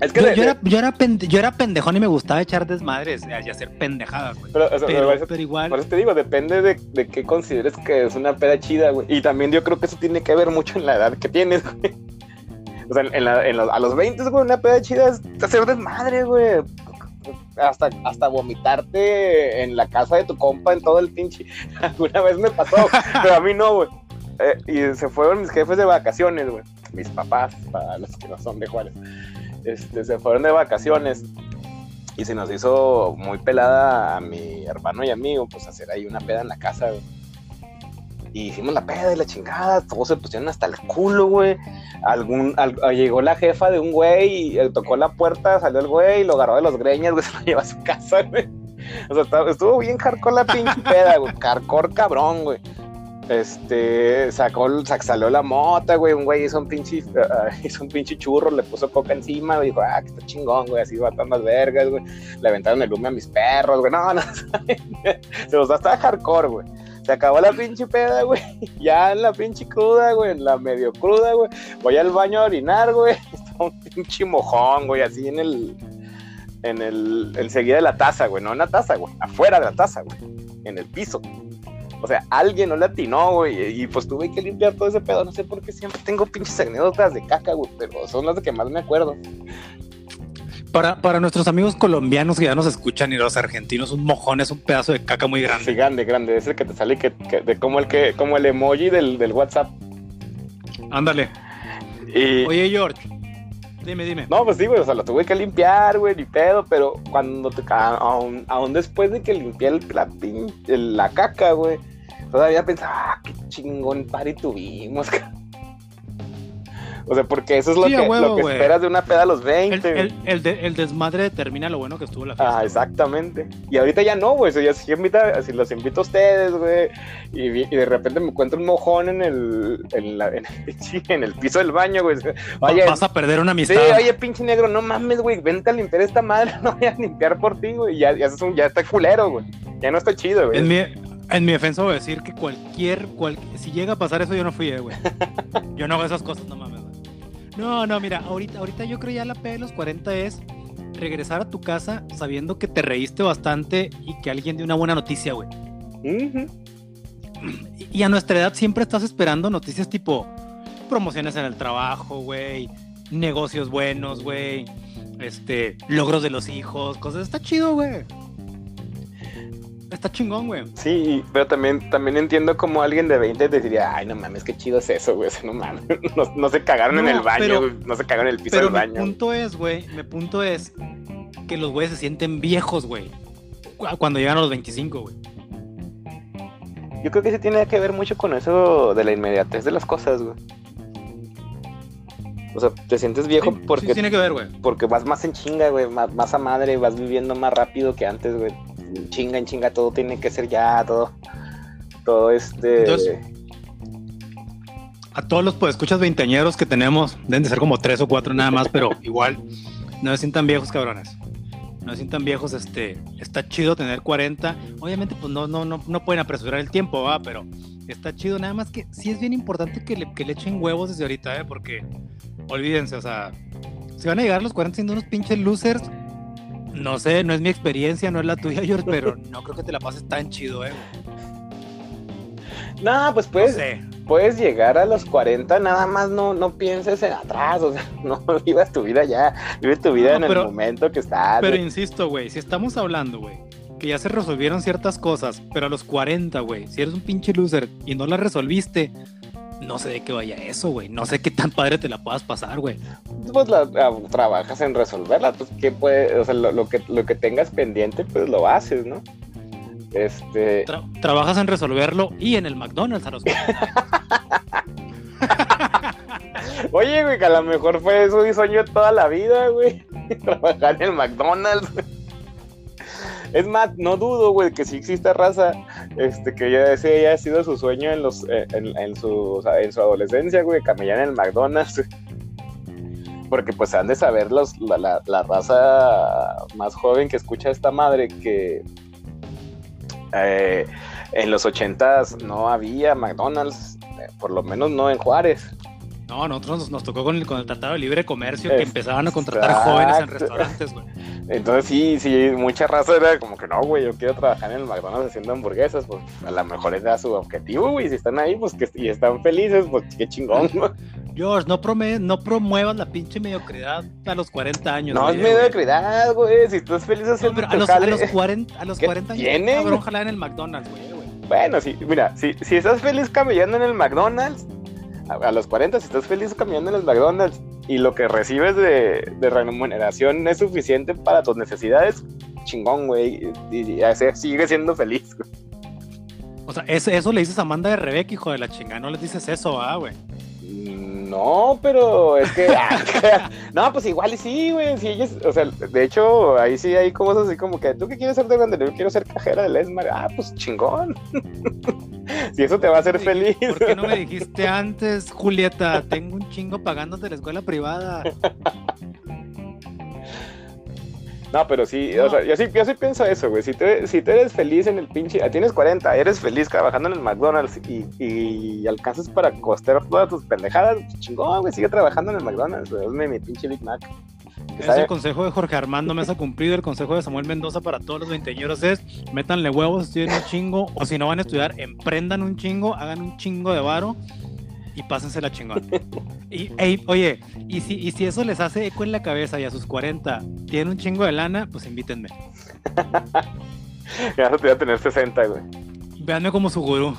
Es que yo, era, yo, era yo, era pendejón y me gustaba echar desmadres y hacer pendejadas, güey. Pero, pero, igual. Por eso te digo, depende de, de qué consideres que es una peda chida, güey. Y también yo creo que eso tiene que ver mucho en la edad que tienes, güey. O sea, en la, en a los 20, güey, una peda chida es hacer desmadre, güey. Hasta, hasta vomitarte en la casa de tu compa en todo el pinche. Alguna vez me pasó, pero a mí no, güey. eh, y se fueron mis jefes de vacaciones, güey. Mis papás, para los que no son de Juárez. Este, se fueron de vacaciones y se nos hizo muy pelada a mi hermano y amigo, pues hacer ahí una peda en la casa, güey. Y hicimos la peda y la chingada, todos se pusieron hasta el culo, güey. Algún, al- llegó la jefa de un güey y eh, tocó la puerta, salió el güey, lo agarró de los greñas, güey, se lo llevó a su casa, güey. O sea, estuvo bien hardcore la pinche peda, güey. Hardcore cabrón, güey. Este, sacó, sac- salió la mota, güey. Un güey hizo un pinche, ah, hizo un pinche churro, le puso coca encima, güey. Dijo, ah, que está chingón, güey. Así va las vergas, güey. Le aventaron el humo a mis perros, güey. No, no, se los da hasta hardcore, güey. Se acabó la pinche peda, güey. Ya en la pinche cruda, güey. En la medio cruda, güey. Voy al baño a orinar, güey. Está un pinche mojón, güey. Así en el. En el. Enseguida de la taza, güey. No en la taza, güey. Afuera de la taza, güey. En el piso. O sea, alguien no le atinó, güey. Y pues tuve que limpiar todo ese pedo. No sé por qué siempre tengo pinches anécdotas de caca, güey. Pero son las que más me acuerdo. Para, para nuestros amigos colombianos que ya nos escuchan y los argentinos, un mojón es un pedazo de caca muy Sí, grande. grande, grande. Es el que te sale que, que- de como el que, como el emoji del, del WhatsApp. Ándale. Y, Oye, George, dime, dime. No, pues sí, güey, o sea, lo tuve que limpiar, güey, ni pedo, pero cuando te, aún, aún después de que limpié el, el- la caca, güey, todavía pensaba, ah, qué chingón party tuvimos, ca-". O sea, porque eso es lo Sí, que, huevo, lo que esperas de una peda a los El, 20. güey. el- el de- el desmadre determina lo bueno que estuvo la fiesta. Ah, exactamente. Y ahorita ya no, güey. O sea, ya si, invita, si los invito a ustedes, güey. Y, de repente me encuentro un mojón en el, en, la- en el, sí, en el piso del baño, güey. Oye, Vas a perder una Sí, amistad. oye, pinche negro, no mames, güey, vente a limpiar esta madre, no voy a limpiar por ti, güey, ya, ya, un- ya está culero, güey, ya no está chido, güey. En mi, en mi defensa voy a decir que cualquier, cual- si llega a pasar eso, yo no fui, eh, güey. Yo no hago esas cosas, no mames. No, no, mira, ahorita, ahorita yo creo ya la P de los 40 es regresar a tu casa sabiendo que te reíste bastante y que alguien dio una buena noticia, güey. Y a nuestra edad siempre estás esperando noticias tipo promociones en el trabajo, güey, negocios buenos, güey, este, logros de los hijos, cosas. Está chido, güey. Está chingón, güey. Sí, pero también, también entiendo como alguien de 20 diría, ay, no mames, qué chido es eso, güey, o sea, no mames, no, no se cagaron en el baño, pero- no se cagaron en el piso Pero del mi baño. punto es, güey, mi punto es que los güeyes se sienten viejos, güey. cu- Cuando llegan a los 25, güey. Yo creo que sí tiene que ver mucho con eso de la inmediatez de las cosas, güey. O sea, te sientes viejo Sí, porque, sí tiene que ver, güey. porque vas más en chinga, güey, más, más a madre, vas viviendo más rápido que antes, güey. Chinga, en chinga, todo tiene que ser ya, todo, todo este... Entonces, A todos los pues escuchas veinteañeros que tenemos, deben de ser como tres o cuatro nada más, pero igual no se sientan viejos, cabrones. No se sientan viejos, este, está chido tener 40. Obviamente, pues no, no, no, no pueden apresurar el tiempo, va, pero está chido. Nada más que sí es bien importante que le, que le echen huevos desde ahorita, ¿eh? Porque olvídense, o sea, si van a llegar los 40 siendo unos pinches losers, no sé, no es mi experiencia, no es la tuya, George, pero no creo que te la pases tan chido, ¿eh? No, pues No puedes, sé. puedes llegar a los 40, nada más no, no pienses en atrás, o sea, no vivas tu vida ya, vive tu vida No, en pero- el momento que estás. Pero insisto, güey, si estamos hablando, güey, que ya se resolvieron ciertas cosas, pero a los 40, güey, si eres un pinche loser y no las resolviste, no sé de qué vaya eso, güey. No sé qué tan padre te la puedas pasar, güey. pues la, la- trabajas en resolverla, pues que puede, o sea, lo, lo que lo que tengas pendiente, pues lo haces, ¿no? Este, Tra- trabajas en resolverlo y en el McDonald's a los 40. oye, güey, que a lo mejor fue mi sueño toda la vida, güey, trabajar en el McDonald's. Es más, no dudo, güey, que sí exista raza, este, que ya ese haya sido su sueño en los, eh, en, su, en su adolescencia, güey, camellar en el McDonald's. Porque pues han de saber los, la, la, la raza más joven que escucha esta madre que eh, en los ochentas no había McDonald's, eh, por lo menos no en Juárez. No, nosotros nos, nos tocó con el, con el Tratado de Libre Comercio que empezaban a contratar jóvenes en restaurantes, güey. Entonces sí, sí, mucha raza era como que no, güey, yo quiero trabajar en el McDonald's haciendo hamburguesas, pues a lo mejor era su objetivo, güey, si están ahí, pues que y están felices, pues qué chingón, güey. George, no, prome- no promuevas la pinche mediocridad a los 40 años. No es güey, mediocridad, güey, si estás feliz No, haciendo pero a los, a jale- los 40, a los ¿Qué 40 años, cabrón, ojalá en el McDonald's, güey, güey. Bueno, sí, mira, si, si estás feliz caminando en el McDonald's, a, los 40, si estás feliz caminando en el McDonald's y lo que recibes de, de remuneración es suficiente para tus necesidades, chingón, güey. Y, sigue siendo feliz, O sea, eso, eso le dices a Amanda de Rebeca, hijo de la chingada. No le dices eso, ah, güey. No, pero es que. Ah, no, pues igual y sí, güey. Sí, o sea, de hecho, ahí sí hay cosas así como que tú qué quieres ser de grande, yo quiero ser cajera del Esmar. Ah, pues chingón. si eso te va a hacer feliz. ¿Por qué no me dijiste antes, Julieta? Tengo un chingo pagándote la escuela privada. No, pero sí, o sea, yo sí, yo sí pienso eso, güey. Si, te, si eres feliz en el pinche, ah, tienes 40, eres feliz trabajando en el McDonald's y, y alcanzas para costear todas tus pendejadas, pues chingón, güey, sigue trabajando en el McDonald's, güey. Hazme mi pinche Big Mac. Es el consejo de Jorge Armando Mesa cumplido, el consejo de Samuel Mendoza para todos los veinteañeros es métanle huevos, estudien un chingo, o si no van a estudiar, emprendan un chingo, hagan un chingo de varo y pásense la chingón. y, oye, y si, y si eso les hace eco en la cabeza y a sus 40 tienen un chingo de lana, pues invítenme. ya te voy a tener 60, güey. Véanme como su gurú,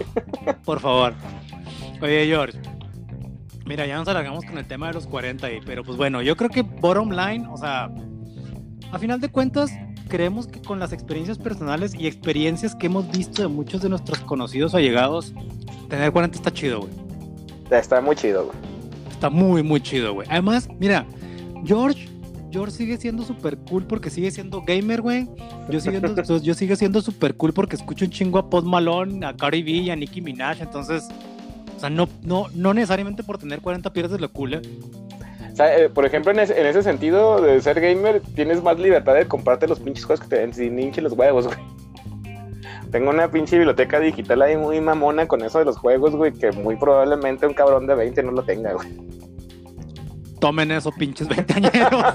por favor. Oye, George. Mira, ya nos alargamos con el tema de los 40, y, pero pues bueno, yo creo que bottom line, o sea, a final de cuentas, creemos que con las experiencias personales y experiencias que hemos visto de muchos de nuestros conocidos o allegados, tener 40 está chido, güey. Está muy chido, güey. Está muy, muy chido, güey. Además, mira, George, George sigue siendo súper cool porque sigue siendo gamer, güey. Yo, yo sigo siendo súper cool porque escucho un chingo a Post Malone, a Cardi B y a Nicki Minaj. Entonces, o sea, no, no, no necesariamente por tener 40 pierdes lo cool, ¿eh? O sea, eh, por ejemplo, en, en, ese sentido de ser gamer, tienes más libertad de comprarte los pinches juegos que te den sin hinche los huevos, güey. Tengo una pinche biblioteca digital ahí muy mamona con eso de los juegos, güey, que muy probablemente un cabrón de 20 no lo tenga, güey. Tomen eso, pinches veinteañeros.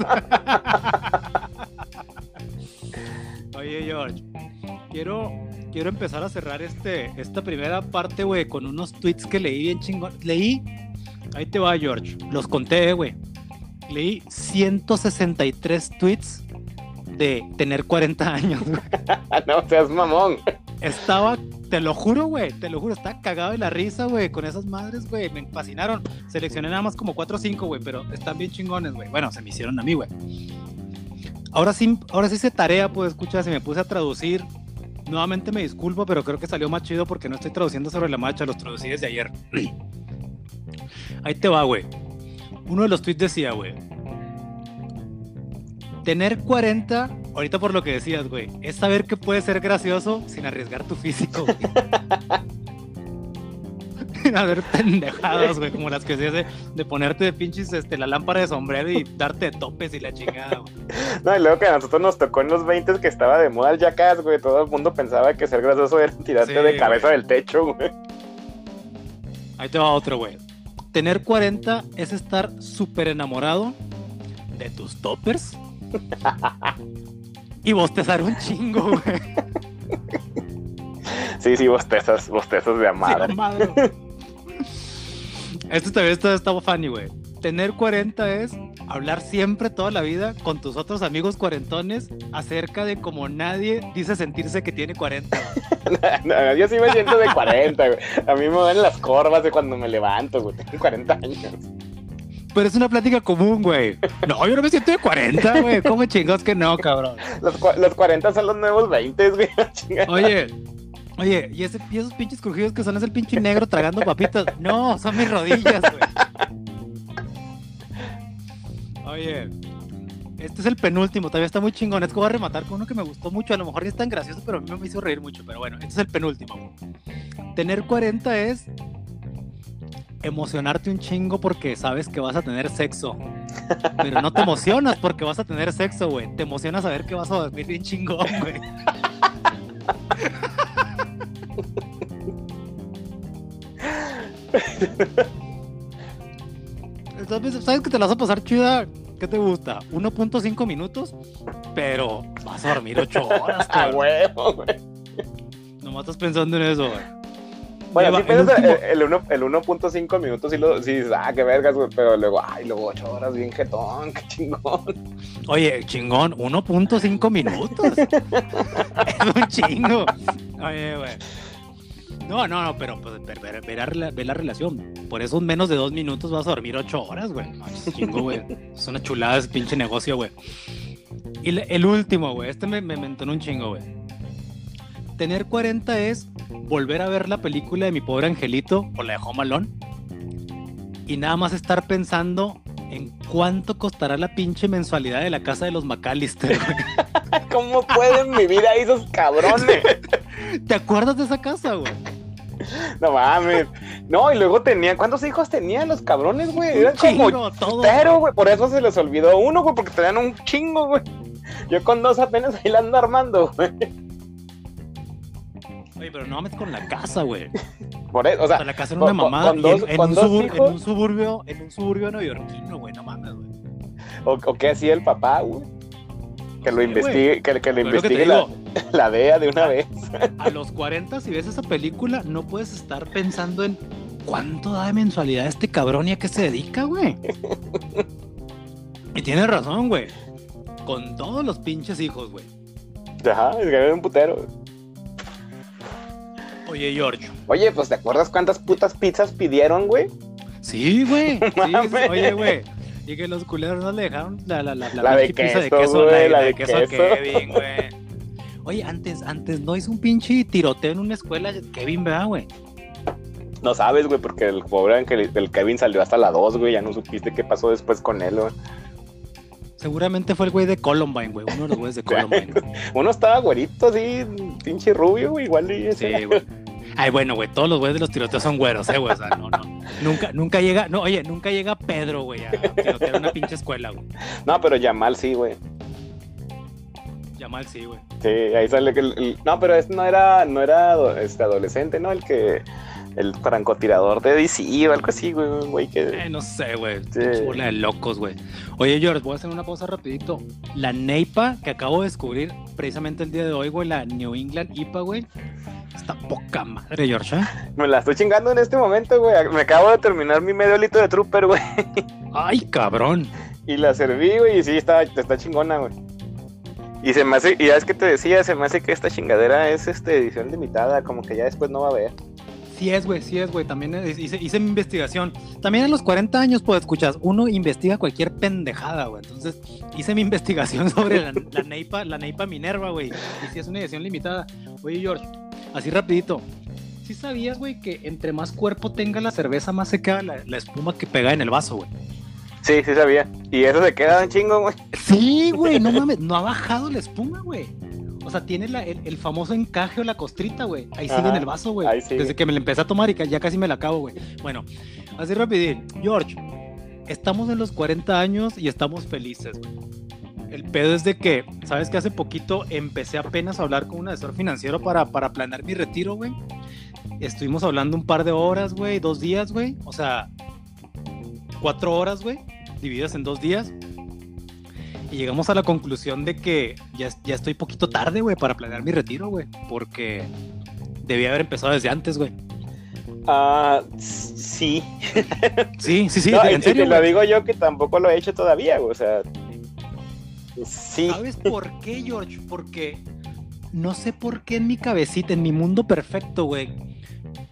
Oye, George, quiero, quiero empezar a cerrar este, esta primera parte, güey, con unos tweets que leí bien chingón. Leí, ahí te va, George, los conté, güey. Leí 163 tweets de tener 40 años. no seas mamón. Estaba, te lo juro, güey, te lo juro, estaba cagado de la risa, güey, con esas madres, güey, me fascinaron. Seleccioné nada más como 4 o 5, güey, pero están bien chingones, güey. Bueno, se me hicieron a mí, güey. Ahora sí, ahora sí hice tarea, pues escucha, si me puse a traducir. Nuevamente me disculpo, pero creo que salió más chido porque no estoy traduciendo sobre la marcha, los traducí desde ayer. Ahí te va, güey. Uno de los tweets decía, güey, tener 40, ahorita por lo que decías, güey, es saber que puede ser gracioso sin arriesgar tu físico, güey. a ver pendejadas, güey, como las que se hace de ponerte de pinches este, la lámpara de sombrero y darte topes y la chingada, güey. No, y luego que a nosotros nos tocó en los 20 que estaba de moda el jackass, güey. Todo el mundo pensaba que ser gracioso era tirarte de cabeza del techo, güey. Ahí te va otro, güey. Tener 40 es estar súper enamorado de tus toppers y bostezar un chingo, güey. Sí, sí, bostezas, bostezas de amar. Esto también está, está funny, güey. Tener 40 es hablar siempre toda la vida con tus otros amigos cuarentones acerca de cómo nadie dice sentirse que tiene 40. no, yo sí me siento de 40, güey. A mí me ven las corvas de cuando me levanto, güey. Tengo 40 años. Pero es una plática común, güey. No, yo no me siento de 40, güey. ¿Cómo chingos que no, cabrón? Los, los 40 son los nuevos 20, güey. Oye, oye, ¿y, ese, ¿y esos pinches crujidos que son es el pinche negro tragando papitas? No, son mis rodillas, güey. Oye, este es el penúltimo, todavía está muy chingón. Es que voy a rematar con uno que me gustó mucho. A lo mejor ni es tan gracioso, pero a mí me hizo reír mucho. Pero bueno, este es el penúltimo. Tener 40 es emocionarte un chingo porque sabes que vas a tener sexo. Pero no te emocionas porque vas a tener sexo, güey. Te emocionas saber que vas a dormir bien chingón, güey. Sabes que te la vas a pasar chida. ¿Qué te gusta? 1.5 minutos, pero vas a dormir 8 horas. A huevo, güey. Nomás estás pensando en eso, güey. Bueno, sí piensas el, 1.5 minutos y lo, sí dices, ah, qué vergas, güey, pero luego, ay, luego 8 horas, bien jetón, qué chingón. Oye, chingón, 1.5 minutos. es un chingo. Oye, güey. No, no, no, pero pues, ver, ver- ver la, rela- ver la relación. Por eso en menos de dos minutos vas a dormir ocho horas, güey. No, es chingo, güey. Es una chulada ese pinche negocio, güey. Y el último, güey. Este me, me, me entonó un chingo, güey. Tener 40 es volver a ver la película de mi pobre angelito o la de Home Alone y nada más estar pensando en cuánto costará la pinche mensualidad de la casa de los McAllister. ¿Cómo pueden vivir ahí esos cabrones? ¿Te acuerdas de esa casa, güey? No mames. No, y luego tenían, ¿cuántos hijos tenían los cabrones, güey? Eran como. Pero, güey, por eso se les olvidó uno, güey, porque tenían un chingo, güey. Yo con dos apenas ahí la ando armando, güey. Oye, pero no mames con la casa, güey. Por eso, o O sea, la casa era una mamada con y dos- en, con un dos subur- hijos. en un suburbio, en un suburbio neoyorquino, güey, no mames, güey. o, o qué hacía el papá, güey. Que lo Sí, investigue, que, que lo que investigue la, la DEA de una vez. a los 40 si ves esa película no puedes estar pensando en cuánto da de mensualidad este cabrón y a qué se dedica, güey. Y tienes razón, güey. Con todos los pinches hijos, güey. Ajá, es que era un putero. Oye, George. Oye, pues ¿te acuerdas cuántas putas pizzas pidieron, güey? Sí, güey. Sí, oye, güey. Y que los culeros no le dejaron la, la, la, La de pinche pizza queso, güey, la de queso queso. Kevin, güey. Oye, antes, antes no hizo un pinche tiroteo en una escuela Kevin, ¿verdad, güey? No sabes, güey, porque el pobre el Kevin salió hasta la 2, güey. Ya no supiste qué pasó después con él, güey. Seguramente fue el güey de Columbine, güey. Uno de los güeyes de Columbine. Uno estaba güerito, así, pinche rubio, güey, igual y ese. Sí, güey. Ay, bueno, güey, todos los güeyes de los tiroteos son güeros, eh, güey. O sea, no, no. Nunca, nunca llega, no, oye, nunca llega Pedro, güey, a tirotear una pinche escuela, güey. No, pero Yamal sí, güey. Yamal sí, güey. Sí, ahí sale que el, el- no, pero este no era, no era este adolescente, ¿no? El que, el francotirador de DC o algo así, güey, güey que. Eh, no sé, güey. Sí. Bola de locos, güey. Oye, George, voy a hacer una pausa rapidito. La NEIPA que acabo de descubrir precisamente el día de hoy, güey, la New England IPA, güey. Está poca madre, George, ¿eh? Me la estoy chingando en este momento, güey. Me acabo de terminar mi medio litro de trooper, güey. Ay, cabrón. Y la serví, güey, y sí, está, está chingona, güey. Y se me hace, y ya es que te decía, se me hace que esta chingadera es este edición limitada, como que ya después no va a haber. Sí es, güey, sí es, güey. También hice, hice mi investigación. También a los 40 años, pues, escuchas, uno investiga cualquier pendejada, güey. Entonces, hice mi investigación sobre la, la Neipa, la Neipa Minerva, güey. Y si es una edición limitada. Oye, George, así rapidito. ¿Sí sabías, güey, que entre más cuerpo tenga la cerveza, más se queda la, la espuma que pega en el vaso, güey? Sí, sí sabía. Y eso se queda un chingo, güey. Sí, güey, no mames, no ha bajado la espuma, güey. O sea, tiene la- el, el famoso encaje o la costrita, güey. Ahí sigue Ajá, en el vaso, güey. sigue. Desde que me la empecé a tomar y ya casi me la acabo, güey. Bueno, así rapidín. George, estamos en los 40 años y estamos felices, güey. El pedo es de que, ¿sabes que Hace poquito empecé apenas a hablar con un asesor financiero para, para planear mi retiro, güey. Estuvimos hablando un par de horas, güey, dos días, güey. O sea, cuatro horas, güey, divididas en dos días. Y llegamos a la conclusión de que ya, ya estoy poquito tarde, güey, para planear mi retiro, güey. Porque debía haber empezado desde antes, güey. Ah, sí. Sí, sí, sí, No, en serio. te lo digo yo que tampoco lo he hecho todavía, güey. O sea, sí. ¿Sabes por qué, George? Porque no sé por qué en mi cabecita, en mi mundo perfecto, güey,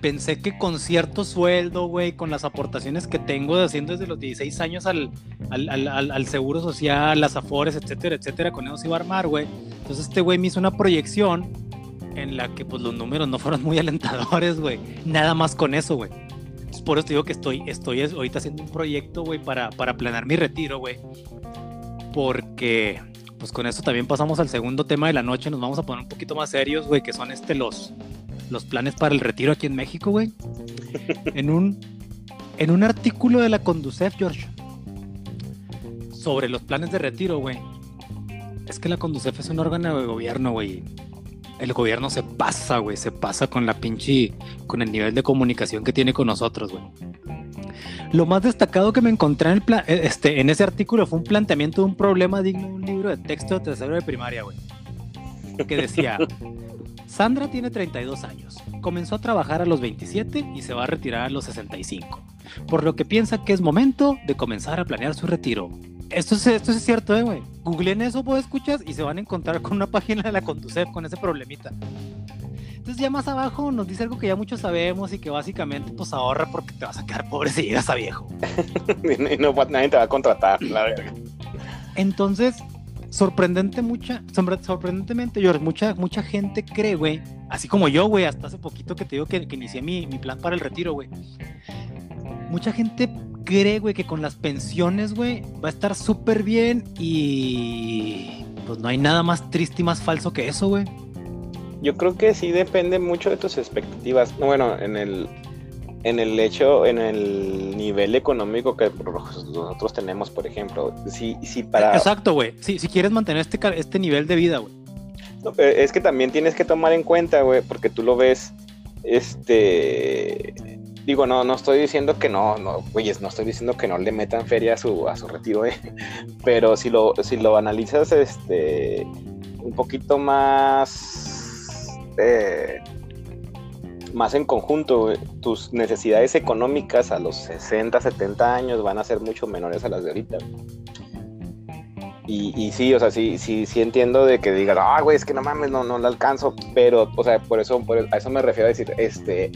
pensé que con cierto sueldo, güey, con las aportaciones que tengo de haciendo desde los 16 años al, al, al- seguro social, las afores, etcétera, etcétera, con eso se iba a armar, güey. Entonces este güey me hizo una proyección en la que pues los números no fueron muy alentadores, güey. Nada más con eso, güey. Por eso te digo que estoy, estoy es- ahorita haciendo un proyecto, güey, para, para planear mi retiro, güey. Porque, pues con esto también pasamos al segundo tema de la noche. Nos vamos a poner un poquito más serios, güey, que son este los, los planes para el retiro aquí en México, güey. En un, en un artículo de la Conducef, George, sobre los planes de retiro, güey. Es que la Conducef es un órgano de gobierno, güey. El gobierno se pasa, güey, se pasa con la pinche, con el nivel de comunicación que tiene con nosotros, güey. Lo más destacado que me encontré en, el eh, este, en ese artículo fue un planteamiento de un problema digno de un libro de texto de tercero de primaria, güey. Que decía, Sandra tiene 32 años, comenzó a trabajar a los 27 y se va a retirar a los 65, por lo que piensa que es momento de comenzar a planear su retiro. Esto es, esto es cierto, eh, güey. Googleen eso, pues escuchas y se van a encontrar con una página de la Conducef con ese problemita. Entonces Entonces ya más abajo nos dice algo que ya muchos sabemos y que básicamente pues ahorra porque te vas a quedar pobre si llegas a viejo. y no, nadie te va a contratar, la verga. Entonces, sorprendente mucha, sorprendentemente, George, mucha, mucha gente cree, güey, así como yo, güey, hasta hace poquito que te digo que, que inicié mi, mi plan para el retiro, güey. Mucha gente cree, güey, que con las pensiones, güey, va a estar súper bien y pues no hay nada más triste y más falso que eso, güey. Yo creo que sí depende mucho de tus expectativas. Bueno, en el, en el hecho, en el nivel económico que nosotros tenemos, por ejemplo. Sí, sí para... Exacto, güey. si quieres mantener este, este nivel de vida, güey. es que también tienes que tomar en cuenta, güey, porque tú lo ves, este, digo, no, no estoy diciendo que no, no, güeyes, no estoy diciendo que no le metan feria a su, a su retiro, eh. pero si lo, si lo analizas, este, un poquito más, eh, más en conjunto, tus necesidades económicas a los 60, 70 años van a ser mucho menores a las de ahorita. Y, y, sí, o sea, sí, sí, sí entiendo de que digas, ah, güey, es que no mames, no, no lo alcanzo, pero, o sea, por eso, por, a eso me refiero a decir, este,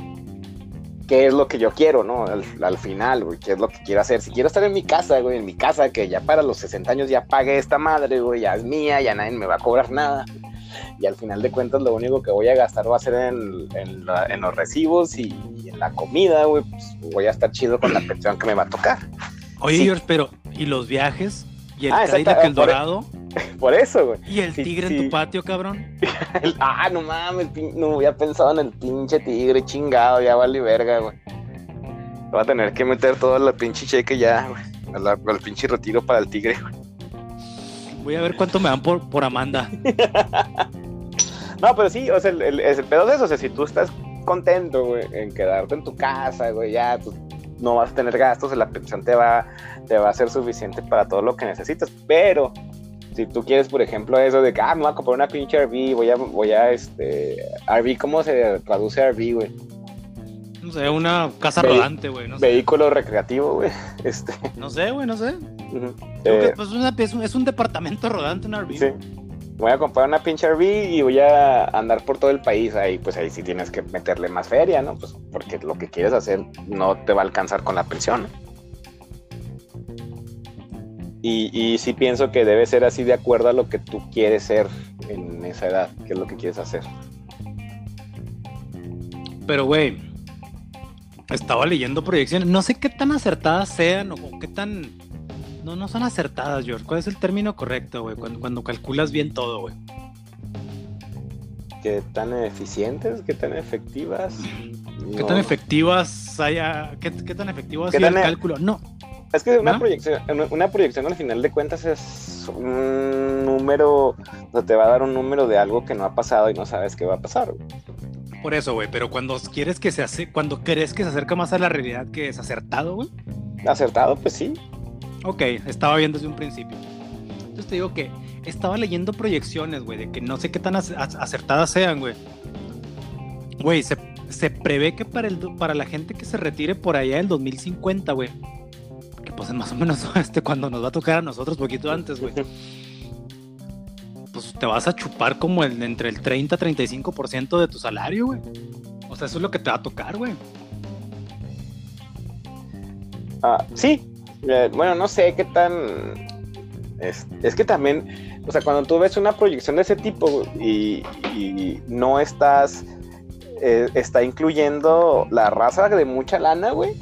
qué es lo que yo quiero, ¿no? Al, final, güey, qué es lo que quiero hacer. Si quiero estar en mi casa, güey, en mi casa, que ya para los 60 años ya pague esta madre, güey, ya es mía, ya nadie me va a cobrar nada. Y al final de cuentas lo único que voy a gastar va a ser en, en, los recibos y, en la comida, güey, pues voy a estar chido con la pensión que me va a tocar. Oye, George, pero ¿y los viajes? ¿Y el ah, crédito que el dorado? Por eso, güey. ¿Y el tigre en tu patio, cabrón? ah, no mames, no había pensado en el pinche tigre chingado, ya vale verga, güey. Voy a tener que meter todo el pinche cheque ya, güey. Al, pinche retiro para el tigre, güey. Voy a ver cuánto me dan por, por Amanda. no, pero sí, o sea, el, el, pedo de eso, o sea, si tú estás contento, güey, en quedarte en tu casa, güey, ya, tú no vas a tener gastos, la pensión te va, te va a ser suficiente para todo lo que necesitas, pero si tú quieres, por ejemplo, eso de que, ah, me voy a comprar una pinche RV, voy a, voy a, este, RV, ¿cómo se traduce RV, güey? No sé, una casa rodante, güey. No vehículo recreativo, güey. Este. No sé, güey, no sé. Eh, pues, es, un, es, un, departamento rodante, un RV. Sí. Voy a comprar una pinche RV y voy a andar por todo el país. Ahí, pues ahí sí tienes que meterle más feria, ¿no? Pues porque lo que quieres hacer no te va a alcanzar con la pensión. Y, y sí pienso que debe ser así de acuerdo a lo que tú quieres ser en esa edad, que es lo que quieres hacer. Pero, güey, estaba leyendo proyecciones. No sé qué tan acertadas sean o qué tan. No, no son acertadas, George. ¿Cuál es el término correcto, güey? Cuando, cuando calculas bien todo, güey. ¿Qué tan eficientes? ¿Qué tan efectivas? ¿Qué tan efectivas haya? ¿Qué, tan efectivo ha sido el e- cálculo? No. Es que una, proyección, una proyección al final de cuentas es un número, o sea, te va a dar un número de algo que no ha pasado y no sabes qué va a pasar. Por eso, güey, pero cuando quieres que se hace, cuando crees que se acerca más a la realidad que es acertado, güey. Acertado, pues sí. Ok, estaba viendo desde un principio. Entonces te digo que estaba leyendo proyecciones, güey, de que no sé qué tan acertadas sean, güey. Güey, se, se, prevé que para, el, para la gente que se retire por allá del 2050, güey, pues más o menos este, cuando nos va a tocar a nosotros poquito antes, güey. Pues te vas a chupar como el, entre el 30 35% de tu salario, güey. O sea, eso es lo que te va a tocar, güey. Ah, sí. Eh, bueno, no sé qué tan. Es, que también, o sea, cuando tú ves una proyección de ese tipo y, no estás. Eh, está incluyendo la raza de mucha lana, güey,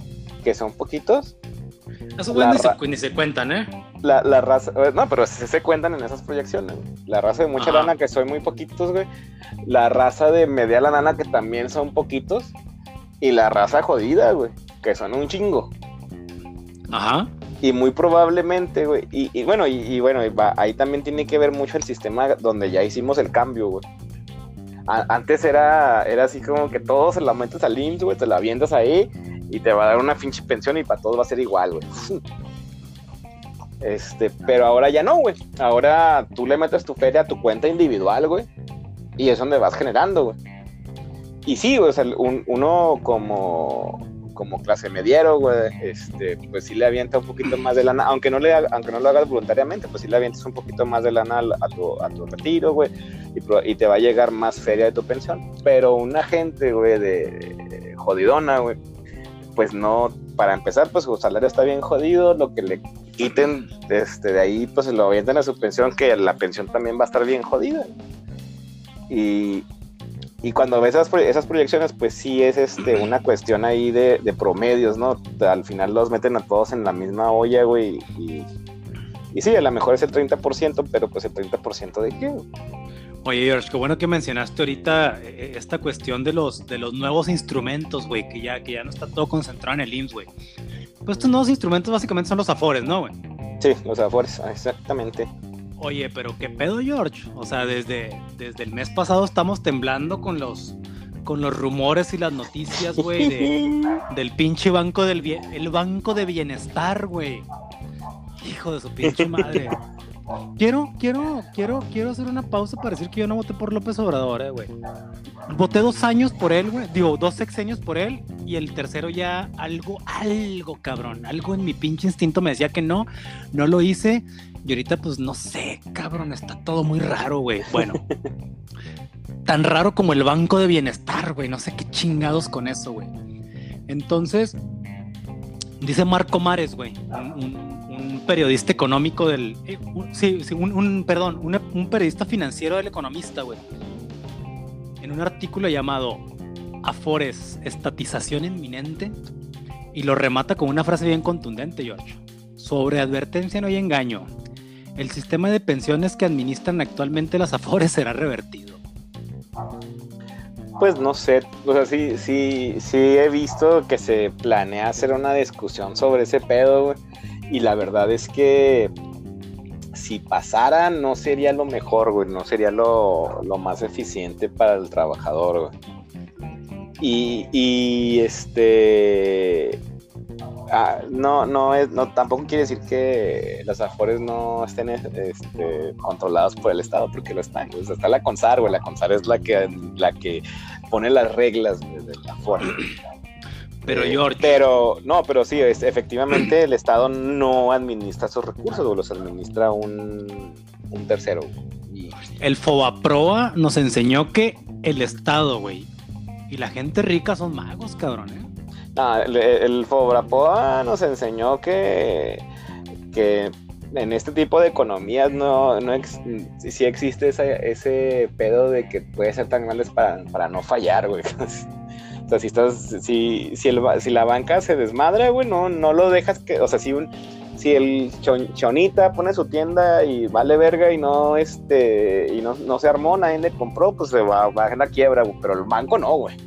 que son poquitos eso ni, se, cuentan, ¿eh? La, la raza, eh, no, pero sí se cuentan en esas proyecciones. La raza de mucha lana, que soy muy poquitos, güey. La raza de media la nana, que también son poquitos. Y la raza jodida, güey, que son un chingo. Ajá. Y muy probablemente, güey. Y, bueno, y, bueno, ahí también tiene que ver mucho el sistema donde ya hicimos el cambio, güey. antes era, era así como que todos se la metes al IMSS, güey, te la avientas ahí y te va a dar una pinche pensión y para todos va a ser igual, güey. Este, pero ahora ya no, güey. Ahora tú le metes tu feria a tu cuenta individual, güey. Y es donde vas generando, güey. Y sí, güey, o sea, uno como, como clase mediero, güey, este, pues sí le avienta un poquito más de lana, aunque no, le, aunque no lo hagas voluntariamente, pues sí le avientas un poquito más de lana a, tu, a tu retiro, güey, y, te va a llegar más feria de tu pensión. Pero una gente, güey, de, jodidona, güey, pues no, para empezar, pues su salario está bien jodido, lo que le quiten este, de ahí, pues lo avientan a su pensión, que la pensión también va a estar bien jodida. Y, y cuando ves esas, esas proyecciones, pues sí es este, una cuestión ahí de, promedios, ¿no? Al final los meten a todos en la misma olla, güey. Y, y sí, a lo mejor es el 30%, pero pues el 30% de qué? Oye, George, qué bueno que mencionaste ahorita eh, esta cuestión de los, de los nuevos instrumentos, güey, que ya, que ya no está todo concentrado en el IMSS, güey. Pues estos nuevos instrumentos básicamente son los afores, ¿no, güey? Sí, los afores, exactamente. Oye, pero qué pedo, George. O sea, desde, desde el mes pasado estamos temblando con los, con los rumores y las noticias, güey, del pinche banco del el banco de bienestar, güey. Hijo de su pinche madre. Quiero, quiero, quiero, quiero hacer una pausa para decir que yo no voté por López Obrador, eh, güey. Voté dos años por él, güey. Digo, dos sexenios por él. Y el tercero ya algo, algo, cabrón. Algo en mi pinche instinto me decía que no. No lo hice. Y ahorita, pues no sé, cabrón. Está todo muy raro, güey. Bueno. tan raro como el Banco de Bienestar, güey. No sé qué chingados con eso, güey. Entonces, dice Marco Mares, güey. un periodista económico del. Eh, sí, un, perdón, un periodista financiero del economista, güey. En un artículo llamado Afores, estatización inminente. Y lo remata con una frase bien contundente, George. Sobre advertencia no hay engaño. El sistema de pensiones que administran actualmente las Afores será revertido. Pues no sé, o sea, sí, sí, sí he visto que se planea hacer una discusión sobre ese pedo, güey y la verdad es que si pasara no sería lo mejor, güey, no sería lo, más eficiente para el trabajador, güey. Y, este... Ah, no, no, es, no, tampoco quiere decir que las afores no estén este, controladas por el Estado, porque lo están. está la CONSAR, güey. La CONSAR es la que, la que pone las reglas de la afore. Pero eh, George. Pero, no, pero sí, es, efectivamente el Estado no administra esos recursos, los administra un, tercero. El Fobaproa nos enseñó que el Estado, güey, y la gente rica son magos, cabrón, ¿eh? El, Fobaproa nos enseñó que, que en este tipo de economías no, no sí existe ese pedo de que puede ser tan grandes para, para no fallar, güey. sea, si estás, si, si la banca se desmadra, güey, no, no lo dejas que, o sea, si un, si el chonita pone su tienda y vale verga y no, este, y no, no se armó, nadie le compró, pues se va, va a la quiebra, güey. pero el banco no, güey.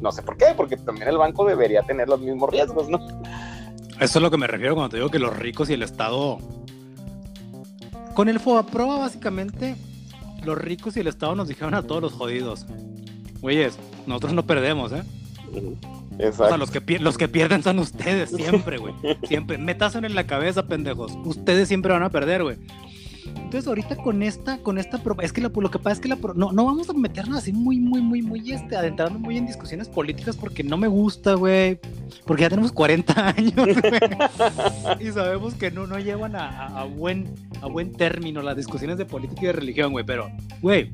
No sé por qué, porque también el banco debería tener los mismos riesgos, ¿no? Eso es lo que me refiero cuando te digo que los ricos y el Estado. Con el FOBAPROA, básicamente, los ricos y el Estado nos dijeron a todos los jodidos. Güeyes, nosotros no perdemos, ¿eh? O sea, los que, los que pierden son ustedes siempre, güey. Siempre. Metasen en la cabeza, pendejos. Ustedes siempre van a perder, güey. Entonces, ahorita con esta, con esta, es que lo, que pasa es que la, no, no vamos a meternos así muy, muy, muy, muy, este, adentrarnos muy en discusiones políticas porque no me gusta, güey. Porque ya tenemos 40 años, güey. y sabemos que no, no llevan a, a, buen, a buen término las discusiones de política y de religión, güey. Pero, güey,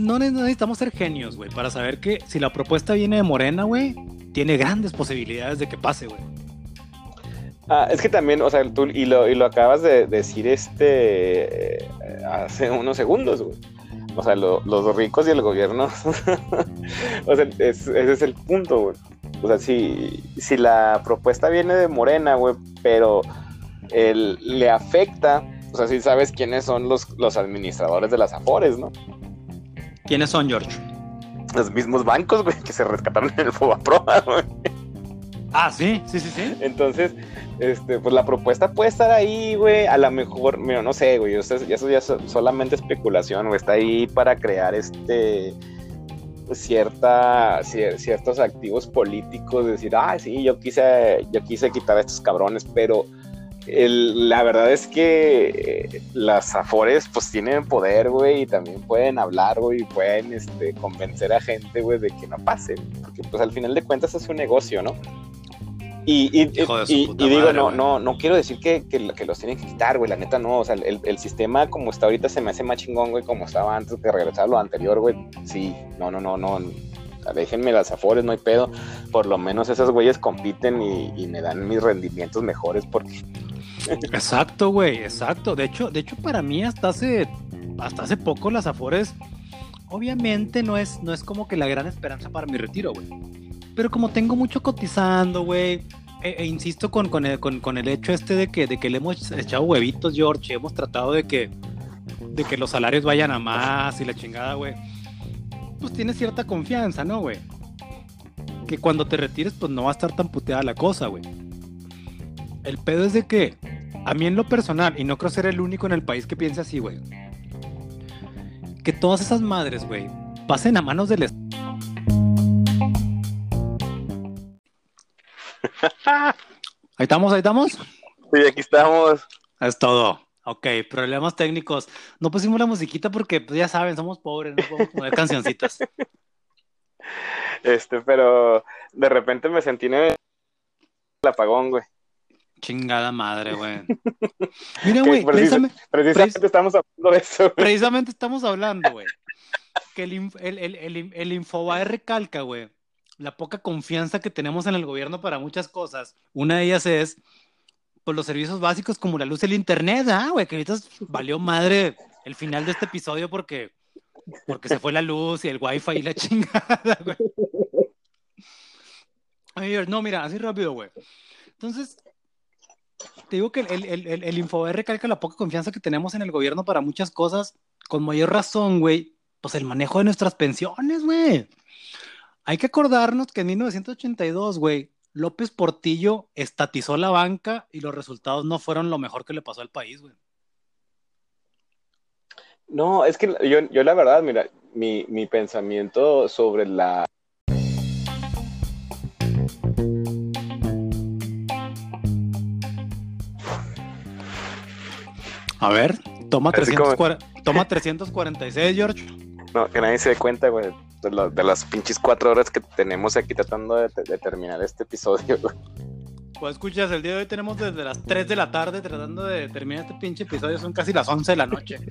no necesitamos ser genios, güey, para saber que si la propuesta viene de Morena, güey, tiene grandes posibilidades de que pase, güey. Ah, es que también, o sea, tú, y lo, y lo acabas de decir este hace unos segundos, güey. O sea, los ricos y el gobierno. o sea, ese es el punto, güey. O sea, si, si la propuesta viene de Morena, güey, pero el, le afecta, o sea, si sabes quiénes son los, los administradores de las Afores, ¿no? ¿Quiénes son, George? Los mismos bancos, güey, que se rescataron en el Fobaproa, güey. Ah, sí, sí, sí, sí. Entonces, este, pues la propuesta puede estar ahí, güey. A lo mejor, mira, no sé, güey. Eso, eso ya es solamente especulación, güey. Está ahí para crear este cierta ciertos activos políticos, decir, ah, sí, yo quise, yo quise quitar a estos cabrones, pero la verdad es que eh, las Afores pues tienen poder, güey, y también pueden hablar, güey, y pueden este, convencer a gente, güey, de que no pase, porque pues al final de cuentas es un negocio, ¿no? Y, y, digo, no, no, no quiero decir que, que, los tienen que quitar, güey, la neta no, o sea, el, el, sistema como está ahorita se me hace más chingón, güey, como estaba antes de regresar a lo anterior, güey, sí, no, no, no, no, déjenme las afores, no hay pedo, por lo menos esas güeyes compiten y, y me dan mis rendimientos mejores porque Exacto, güey, exacto. De hecho, de hecho, para mí hasta hace, hasta hace poco las Afores, obviamente no es, no es como que la gran esperanza para mi retiro, güey. Pero como tengo mucho cotizando, güey, e, e insisto con, con, el, con, el hecho este de que, de que le hemos echado huevitos, George, hemos tratado de que, de que los salarios vayan a más y la chingada, güey. Pues tienes cierta confianza, ¿no, güey? Que cuando te retires, pues no va a estar tan puteada la cosa, güey. El pedo es de que a mí en lo personal, y no creo ser el único en el país que piense así, güey, que todas esas madres, güey, pasen a manos del Estado. ahí estamos, ahí estamos. Sí, aquí estamos. Es todo. Ok, problemas técnicos. No pusimos la musiquita porque, pues ya saben, somos pobres, no podemos poner cancioncitas. Este, pero de repente me sentí en el apagón, güey. Chingada madre, güey. Mira, güey, precisamente, estamos hablando de eso. Precisamente estamos hablando, güey. Que el, el, el, el, Infobae recalca, güey, la poca confianza que tenemos en el gobierno para muchas cosas. Una de ellas es, pues, los servicios básicos como la luz y el internet, ¿ah, güey? Que ahorita valió madre el final de este episodio porque, porque se fue la luz y el wifi y la chingada, güey. no, mira, así rápido, güey. Entonces, te digo que el, el, el, el recalca la poca confianza que tenemos en el gobierno para muchas cosas, con mayor razón, güey, pues el manejo de nuestras pensiones, güey. Hay que acordarnos que en 1982, güey, López Portillo estatizó la banca y los resultados no fueron lo mejor que le pasó al país, güey. No, es que yo, yo la verdad, mira, mi, mi pensamiento sobre la A ver, toma, 340, toma 346, George. No, que nadie se dé cuenta, güey, de, las pinches cuatro horas que tenemos aquí tratando de, terminar este episodio, güey. Pues escuchas, el día de hoy tenemos desde las 3 de la tarde tratando de terminar este pinche episodio, son casi las 11 de la noche.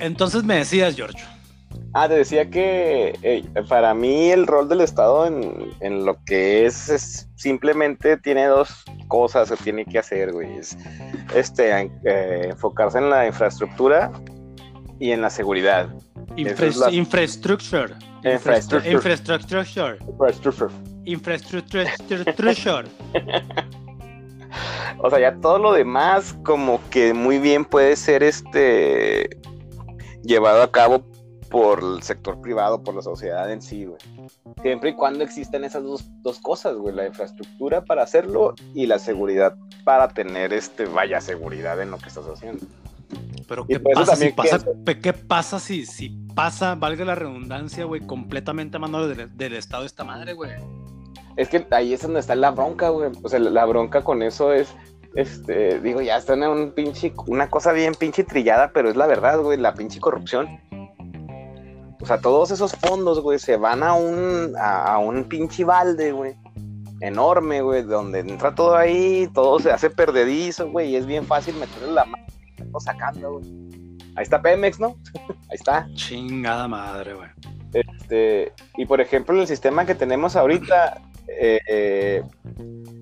Entonces me decías, George. Ah, te decía que para mí el rol del Estado en, lo que es, es, simplemente tiene dos cosas que tiene que hacer, güey. Es este, eh, enfocarse en la infraestructura y en la seguridad. Infrastructure. Infrastructure. Infrastructure. Infrastructure. o sea, ya todo lo demás como que muy bien puede ser este llevado a cabo por el sector privado, por la sociedad en sí, güey. Siempre y cuando existan esas dos, dos, cosas, güey, la infraestructura para hacerlo y la seguridad para tener, este, vaya seguridad en lo que estás haciendo. Pero ¿qué pasa, si pasa, ¿qué pasa si, si pasa, valga la redundancia, güey, completamente a mano del, del Estado esta madre, güey? Es que ahí es donde está la bronca, güey. O sea, la bronca con eso es, este, digo, ya está en un pinche, una cosa bien pinche trillada, pero es la verdad, güey, la pinche corrupción. O sea, todos esos fondos, güey, se van a un, a, un pinche balde, güey. Enorme, güey, donde entra todo ahí, todo se hace perdedizo, güey, y es bien fácil meterle la mano sacando, güey. Ahí está Pemex, ¿no? ahí está. Chingada madre, güey. Este, y por ejemplo, en el sistema que tenemos ahorita, eh, eh,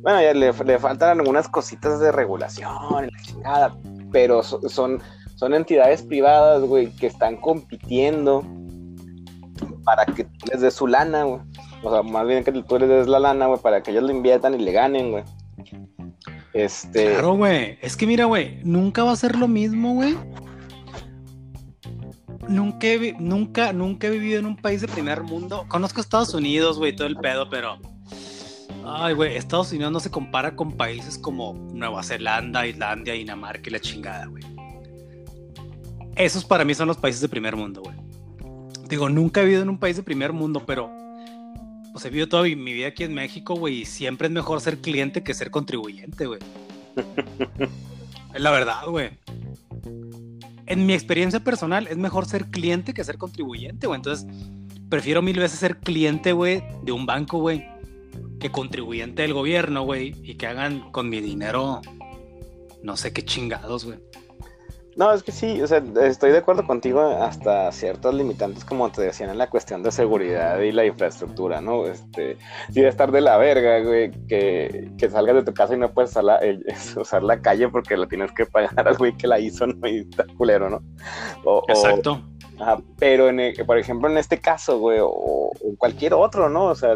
bueno, ya le, le, faltan algunas cositas de regulación, chingada, pero son, son entidades privadas, güey, que están compitiendo para que tú les des su lana, güey. O sea, más bien que tú les des la lana, güey, para que ellos lo inviertan y le ganen, güey. Este. Claro, güey. Es que mira, güey, nunca va a ser lo mismo, güey. Nunca he, nunca, nunca he vivido en un país de primer mundo. Conozco Estados Unidos, güey, todo el pedo, pero. Ay, güey, Estados Unidos no se compara con países como Nueva Zelanda, Islandia, Dinamarca y la chingada, güey. Esos para mí son los países de primer mundo, güey digo, nunca he vivido en un país de primer mundo, pero pues he vivido toda mi vida aquí en México, güey, y siempre es mejor ser cliente que ser contribuyente, güey. es la verdad, güey. En mi experiencia personal, es mejor ser cliente que ser contribuyente, güey. Entonces, prefiero mil veces ser cliente, güey, de un banco, güey, que contribuyente del gobierno, güey, y que hagan con mi dinero no sé qué chingados, güey. No, es que sí, o sea, estoy de acuerdo contigo hasta ciertos limitantes, como te decían, en la cuestión de seguridad y la infraestructura, ¿no? Este, sí, de estar de la verga, güey, que, que salgas de tu casa y no puedes usar la, usar la calle porque la tienes que pagar al güey que la hizo, ¿no? Y está culero, ¿no? Exacto. Pero, en, por ejemplo, en este caso, güey, o, cualquier otro, ¿no? O sea,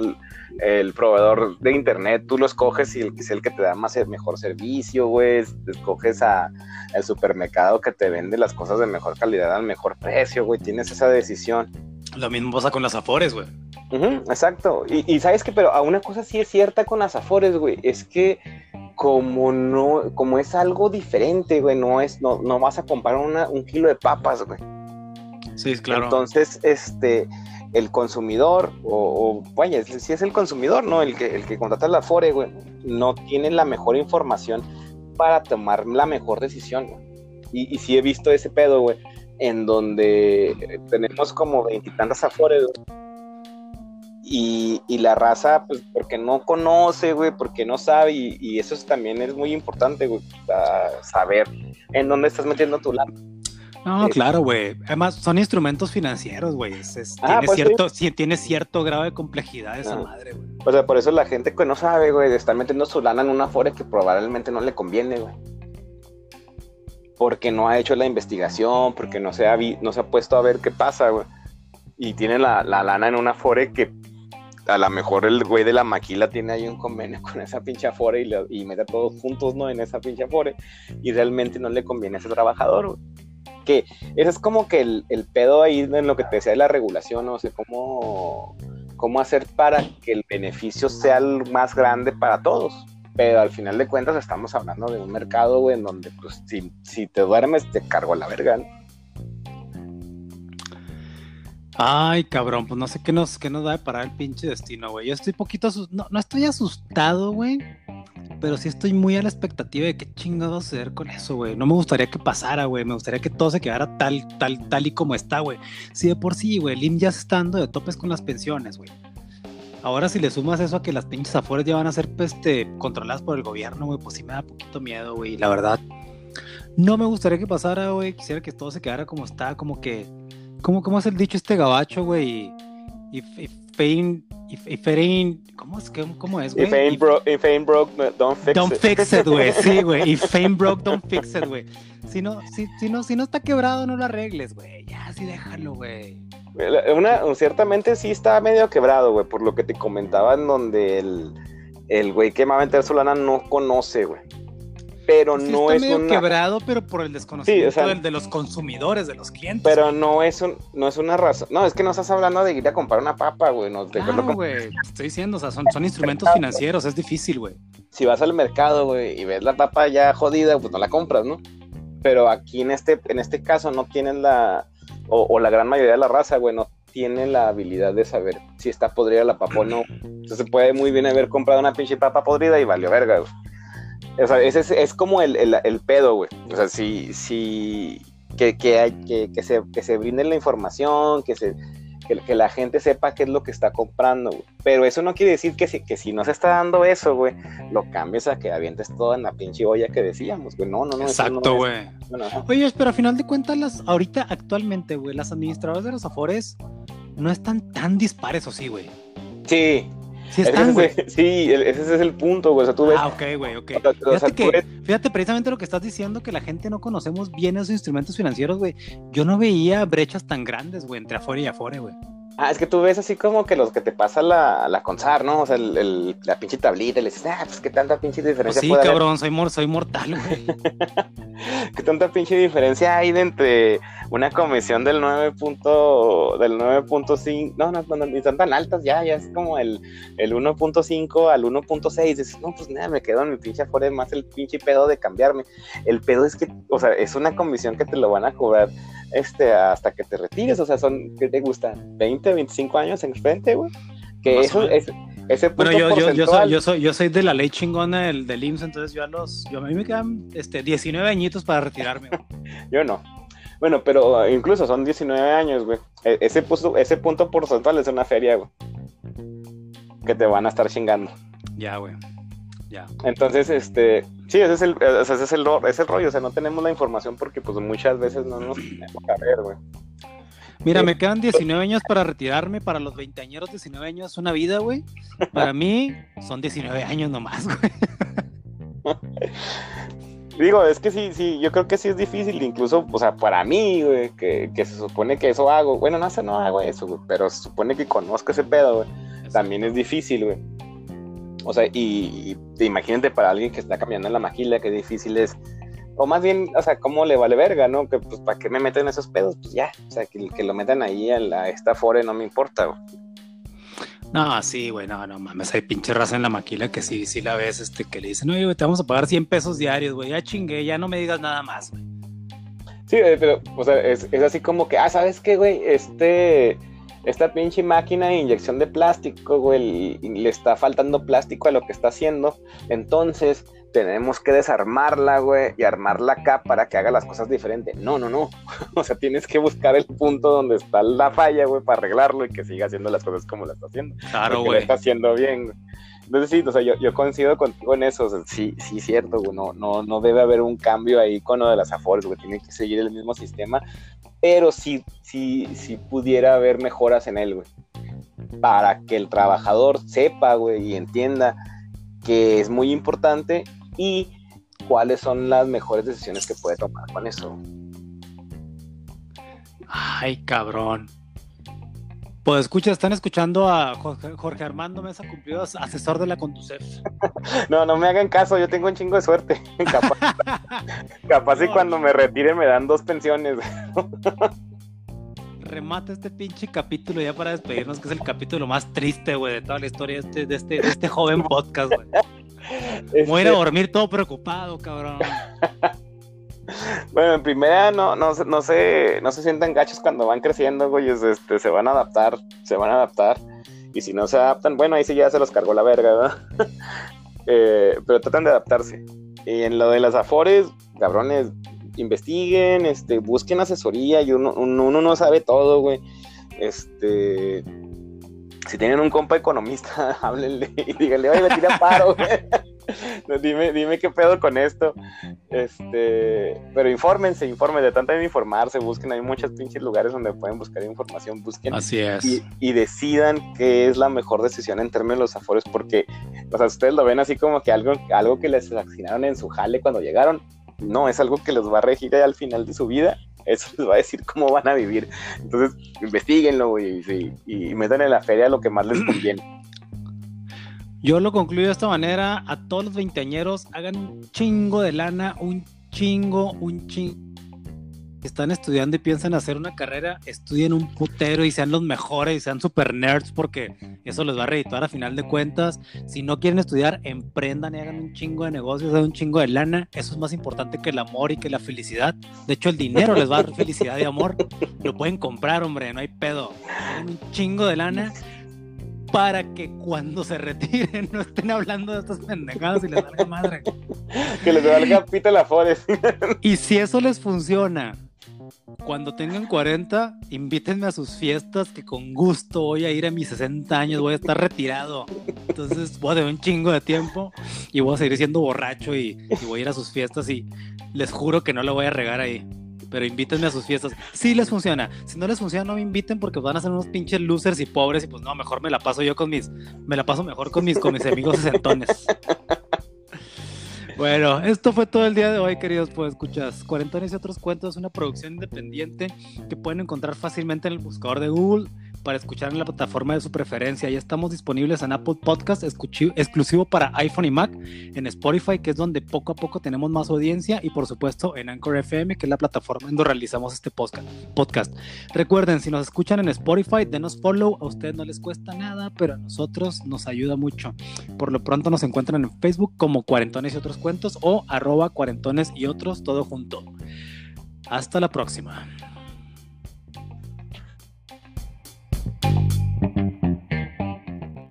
el, proveedor de internet, tú lo escoges y el, es el que te da más el mejor servicio, güey. Escoges a el supermercado que te vende las cosas de mejor calidad al mejor precio, güey. Tienes esa decisión. Lo mismo pasa con las Afores, güey. exacto. Y, y, sabes que, pero a una cosa sí es cierta con las Afores, güey, es que como no, como es algo diferente, güey, no es, no, no vas a comprar una, un kilo de papas, güey. Sí, claro. Entonces, este, el consumidor, o, vaya, si es el consumidor, ¿no? El que, el que contrata la Afore, güey, no tiene la mejor información para tomar la mejor decisión. Y, y sí he visto ese pedo, güey, en donde tenemos como veintitantas Afores, güey y, y, la raza, pues, porque no conoce, güey, porque no sabe, y, eso también es muy importante, güey, saber en dónde estás metiendo tu lana. No, claro, güey. Además, son instrumentos financieros, güey. Ah, tiene, pues cierto, sí. tiene cierto grado de complejidad esa madre, güey. O sea, por eso la gente que no sabe, güey, de estar metiendo su lana en una fore que probablemente no le conviene, güey. Porque no ha hecho la investigación, porque no se ha, no se ha puesto a ver qué pasa, güey. Y tiene la, la lana en una fore que a lo mejor el güey de la maquila tiene ahí un convenio con esa pinche afore y, mete a todos juntos, ¿no? En esa pinche afore y realmente no le conviene a ese trabajador, Ese es como que el, pedo ahí en lo que te decía de la regulación, ¿no? O sea, cómo, cómo hacer para que el beneficio sea el más grande para todos. Pero al final de cuentas estamos hablando de un mercado, güey, en donde pues si, si te duermes te cargo la verga. Ay, cabrón, pues no sé qué nos, qué nos va a parar el pinche destino, güey. Yo estoy poquito asustado, no, estoy asustado, güey. Pero sí estoy muy a la expectativa de qué chingado va a suceder con eso, güey. No me gustaría que pasara, güey. Me gustaría que todo se quedara tal, tal, tal y como está, güey. Si de por sí, güey, el IM ya se está dando de topes con las pensiones, güey. Ahora si le sumas eso a que las pinches afores ya van a ser pues, este, controladas por el gobierno, güey, pues sí me da poquito miedo, güey. La verdad, no me gustaría que pasara, güey. Quisiera que todo se quedara como está, como que ¿Cómo, cómo es el dicho este gabacho, güey? If, if pain, if, if ¿cómo es, cómo es, güey? If ain't, broke, if ain't broke, don't fix it. Don't fix it, güey, sí, güey. If ain't broke, don't fix it, güey. Si no, si, si, no, si no está quebrado, no lo arregles, güey. Ya, sí déjalo, güey. Una, ciertamente sí está medio quebrado, güey, por lo que te comentaba en donde el, el güey que va a meter su lana no conoce, güey pero no es medio quebrado, pero por el desconocimiento de los consumidores, de los clientes. Pero no es un, no es una razón. No, es que no estás hablando de ir a comprar una papa, güey. No, claro, güey. Estoy diciendo, o sea, son, son instrumentos financieros, es difícil, güey. Si vas al mercado, güey, y ves la papa ya jodida, pues no la compras, ¿no? Pero aquí en este, en este caso no tienen la, o, o la gran mayoría de la raza, güey, no tiene la habilidad de saber si está podrida la papa o no. Entonces puede muy bien haber comprado una pinche papa podrida y valió verga, güey. O sea, ese es, como el, el, pedo, güey. O sea, si, si que, que, hay, que, que, se, que se brinde la información, que, se, que, la gente sepa qué es lo que está comprando, güey. Pero eso no quiere decir que si, que si no se está dando eso, güey, lo cambies a que avientes todo en la pinche olla que decíamos, güey. No, no, no. Exacto, güey. Oye, pero a final de cuentas, las, ahorita, actualmente, güey, las administradoras de los Afores no están tan dispares, ¿o sí, güey? Sí, Sí están, güey. Sí, ese es el punto, güey. O sea, tú ves... Ah, ok, güey, ok. fíjate, que, fíjate precisamente lo que estás diciendo, que la gente no conocemos bien esos instrumentos financieros, güey. Yo no veía brechas tan grandes, güey, entre afuera y afuera, güey. Ah, es que tú ves así como que los que te pasa la, la CONSAR, ¿no? O sea, el, la pinche tablita, y le dices, ah, pues qué tanta pinche diferencia. Pues sí, cabrón, soy, soy mortal, güey. qué tanta pinche diferencia hay de entre una comisión del 9. del 9.5, no, no, no, ni son tan altas ya, ya es como el, el 1.5 al 1.6. Dices, no, pues nada, me quedo en mi pinche afuera, más el pinche pedo de cambiarme. El pedo es que, o sea, es una comisión que te lo van a cobrar este, hasta que te retires, o sea, son, ¿qué te gusta? ¿20, 25 años en frente, güey? Que eso es, ese punto Bueno, yo, yo, yo, soy, yo, soy, yo soy de la ley chingona del, del IMSS, entonces yo a los. Yo, a mí me quedan este, 19 añitos para retirarme. güey. Yo no. Bueno, pero uh, incluso son 19 años, güey. E- Ese, punto- ese punto porcentual es una feria, güey. Que te van a estar chingando. ya, güey. Ya. Entonces, este, sí, ese es el, sea, ese es el, ese es el rollo, o sea, no tenemos la información porque pues muchas veces no nos tenemos a ver, güey. Mira, Sí. me quedan 19 años para retirarme. Para los 20 añeros, 19 años es una vida, güey. Para mí, son 19 años nomás, güey. Digo, es que sí, sí, yo creo que sí es difícil, incluso, o sea, para mí, güey, que, que se supone que eso hago, bueno, no sé, no hago eso, güey, pero se supone que conozco ese pedo, güey, también es difícil, güey. O sea, y, y imagínate para alguien que está caminando en la maquila, qué difícil es, o más bien, o sea, cómo le vale verga, ¿no? Que pues, ¿para qué me meten esos pedos? Pues ya, o sea, que, que lo metan ahí a, la- a esta fore no me importa, güey. No, sí, güey, no, no mames, hay pinche raza en la maquila que sí, sí la ves, este, que le dicen, oye, güey, te vamos a pagar 100 pesos diarios, güey, ya chingué, ya no me digas nada más, güey. Sí, pero, o sea, es, es así como que, ah, ¿sabes qué, güey? Este, esta pinche máquina de inyección de plástico, güey, le está faltando plástico a lo que está haciendo. Entonces, tenemos que desarmarla, güey, y armarla acá para que haga las cosas diferentes. No, no, no. O sea, tienes que buscar el punto donde está la falla, güey, para arreglarlo y que siga haciendo las cosas como la está haciendo. Claro, porque lo güey. está haciendo bien, güey. Entonces sí, o sea, yo, yo coincido contigo en eso, o sea, sí, sí, cierto, güey, no, no, no debe haber un cambio ahí con lo de las afores, güey, tiene que seguir el mismo sistema, pero sí, sí, sí pudiera haber mejoras en él, güey, para que el trabajador sepa, güey, y entienda que es muy importante y cuáles son las mejores decisiones que puede tomar con eso. Ay, cabrón. Pues escucha, están escuchando a Jorge, Jorge Armando Mesa Cumplido, asesor de la Conducef. No, no me hagan caso, yo tengo un chingo de suerte, capaz, capaz y cuando me retire me dan dos pensiones, Remata este pinche capítulo ya para despedirnos, que es el capítulo más triste, güey, de toda la historia de este, de este, de este joven podcast, güey. Me voy a ir a Este, dormir todo preocupado, cabrón. Bueno, en primera no, no, no, se, no se sientan gachos cuando van creciendo, güey. es, Este, se van a adaptar, se van a adaptar. Y si no se adaptan, bueno, ahí sí ya se los cargó la verga, ¿verdad? Eh, pero tratan de adaptarse. Y en lo de las afores, cabrones, investiguen, este, busquen asesoría. Y uno, uno no sabe todo, güey. Este. Si tienen un compa economista, háblenle y díganle, oye, me tira paro, güey. dime, dime qué pedo con esto. Este, pero infórmense, infórmense, de tanto de informarse, busquen, hay muchos pinches lugares donde pueden buscar información, busquen Así es. y, y decidan qué es la mejor decisión en términos de los afores, porque, o sea, ustedes lo ven así como que algo, algo que les asignaron en su jale cuando llegaron, no, es algo que los va a regir al final de su vida, eso les va a decir cómo van a vivir. Entonces, investiguenlo, y, y metan en la feria lo que más les conviene. Yo lo concluyo de esta manera, a todos los veinteañeros hagan un chingo de lana, un chingo, un chingo. Están estudiando y piensan hacer una carrera, estudien un putero y sean los mejores y sean super nerds porque eso les va a redituar a final de cuentas. Si no quieren estudiar, emprendan y hagan un chingo de negocios, hagan un chingo de lana. Eso es más importante que el amor y que la felicidad. De hecho, el dinero les va a dar felicidad y amor. Lo pueden comprar, hombre, no hay pedo. Hagan un chingo de lana para que cuando se retiren no estén hablando de estas pendejadas y les valga madre. Que les valga pito la afores. Y si eso les funciona, cuando tengan 40, invítenme a sus fiestas que con gusto voy a ir a mis 60 años, voy a estar retirado. Entonces voy a tener un chingo de tiempo y voy a seguir siendo borracho y, y voy a ir a sus fiestas y les juro que no le voy a regar ahí. Pero invítenme a sus fiestas. Si les funciona. Si no les funciona, no me inviten porque van a ser unos pinches losers y pobres. Y pues no, mejor me la paso yo con mis. Me la paso mejor con mis, con mis amigos sesentones. Bueno, esto fue todo el día de hoy, queridos pues escuchas. Cuarentones y otros cuentos, una producción independiente que pueden encontrar fácilmente en el buscador de Google para escuchar en la plataforma de su preferencia. Ya estamos disponibles en Apple Podcast, exclusivo para iPhone y Mac, en Spotify, que es donde poco a poco tenemos más audiencia, y por supuesto en Anchor FM, que es la plataforma en donde realizamos este podcast. Recuerden, si nos escuchan en Spotify, denos follow, a ustedes no les cuesta nada, pero a nosotros nos ayuda mucho. Por lo pronto nos encuentran en Facebook como Cuarentones y otros cuentos o arroba cuarentones y otros, todo junto. Hasta la próxima.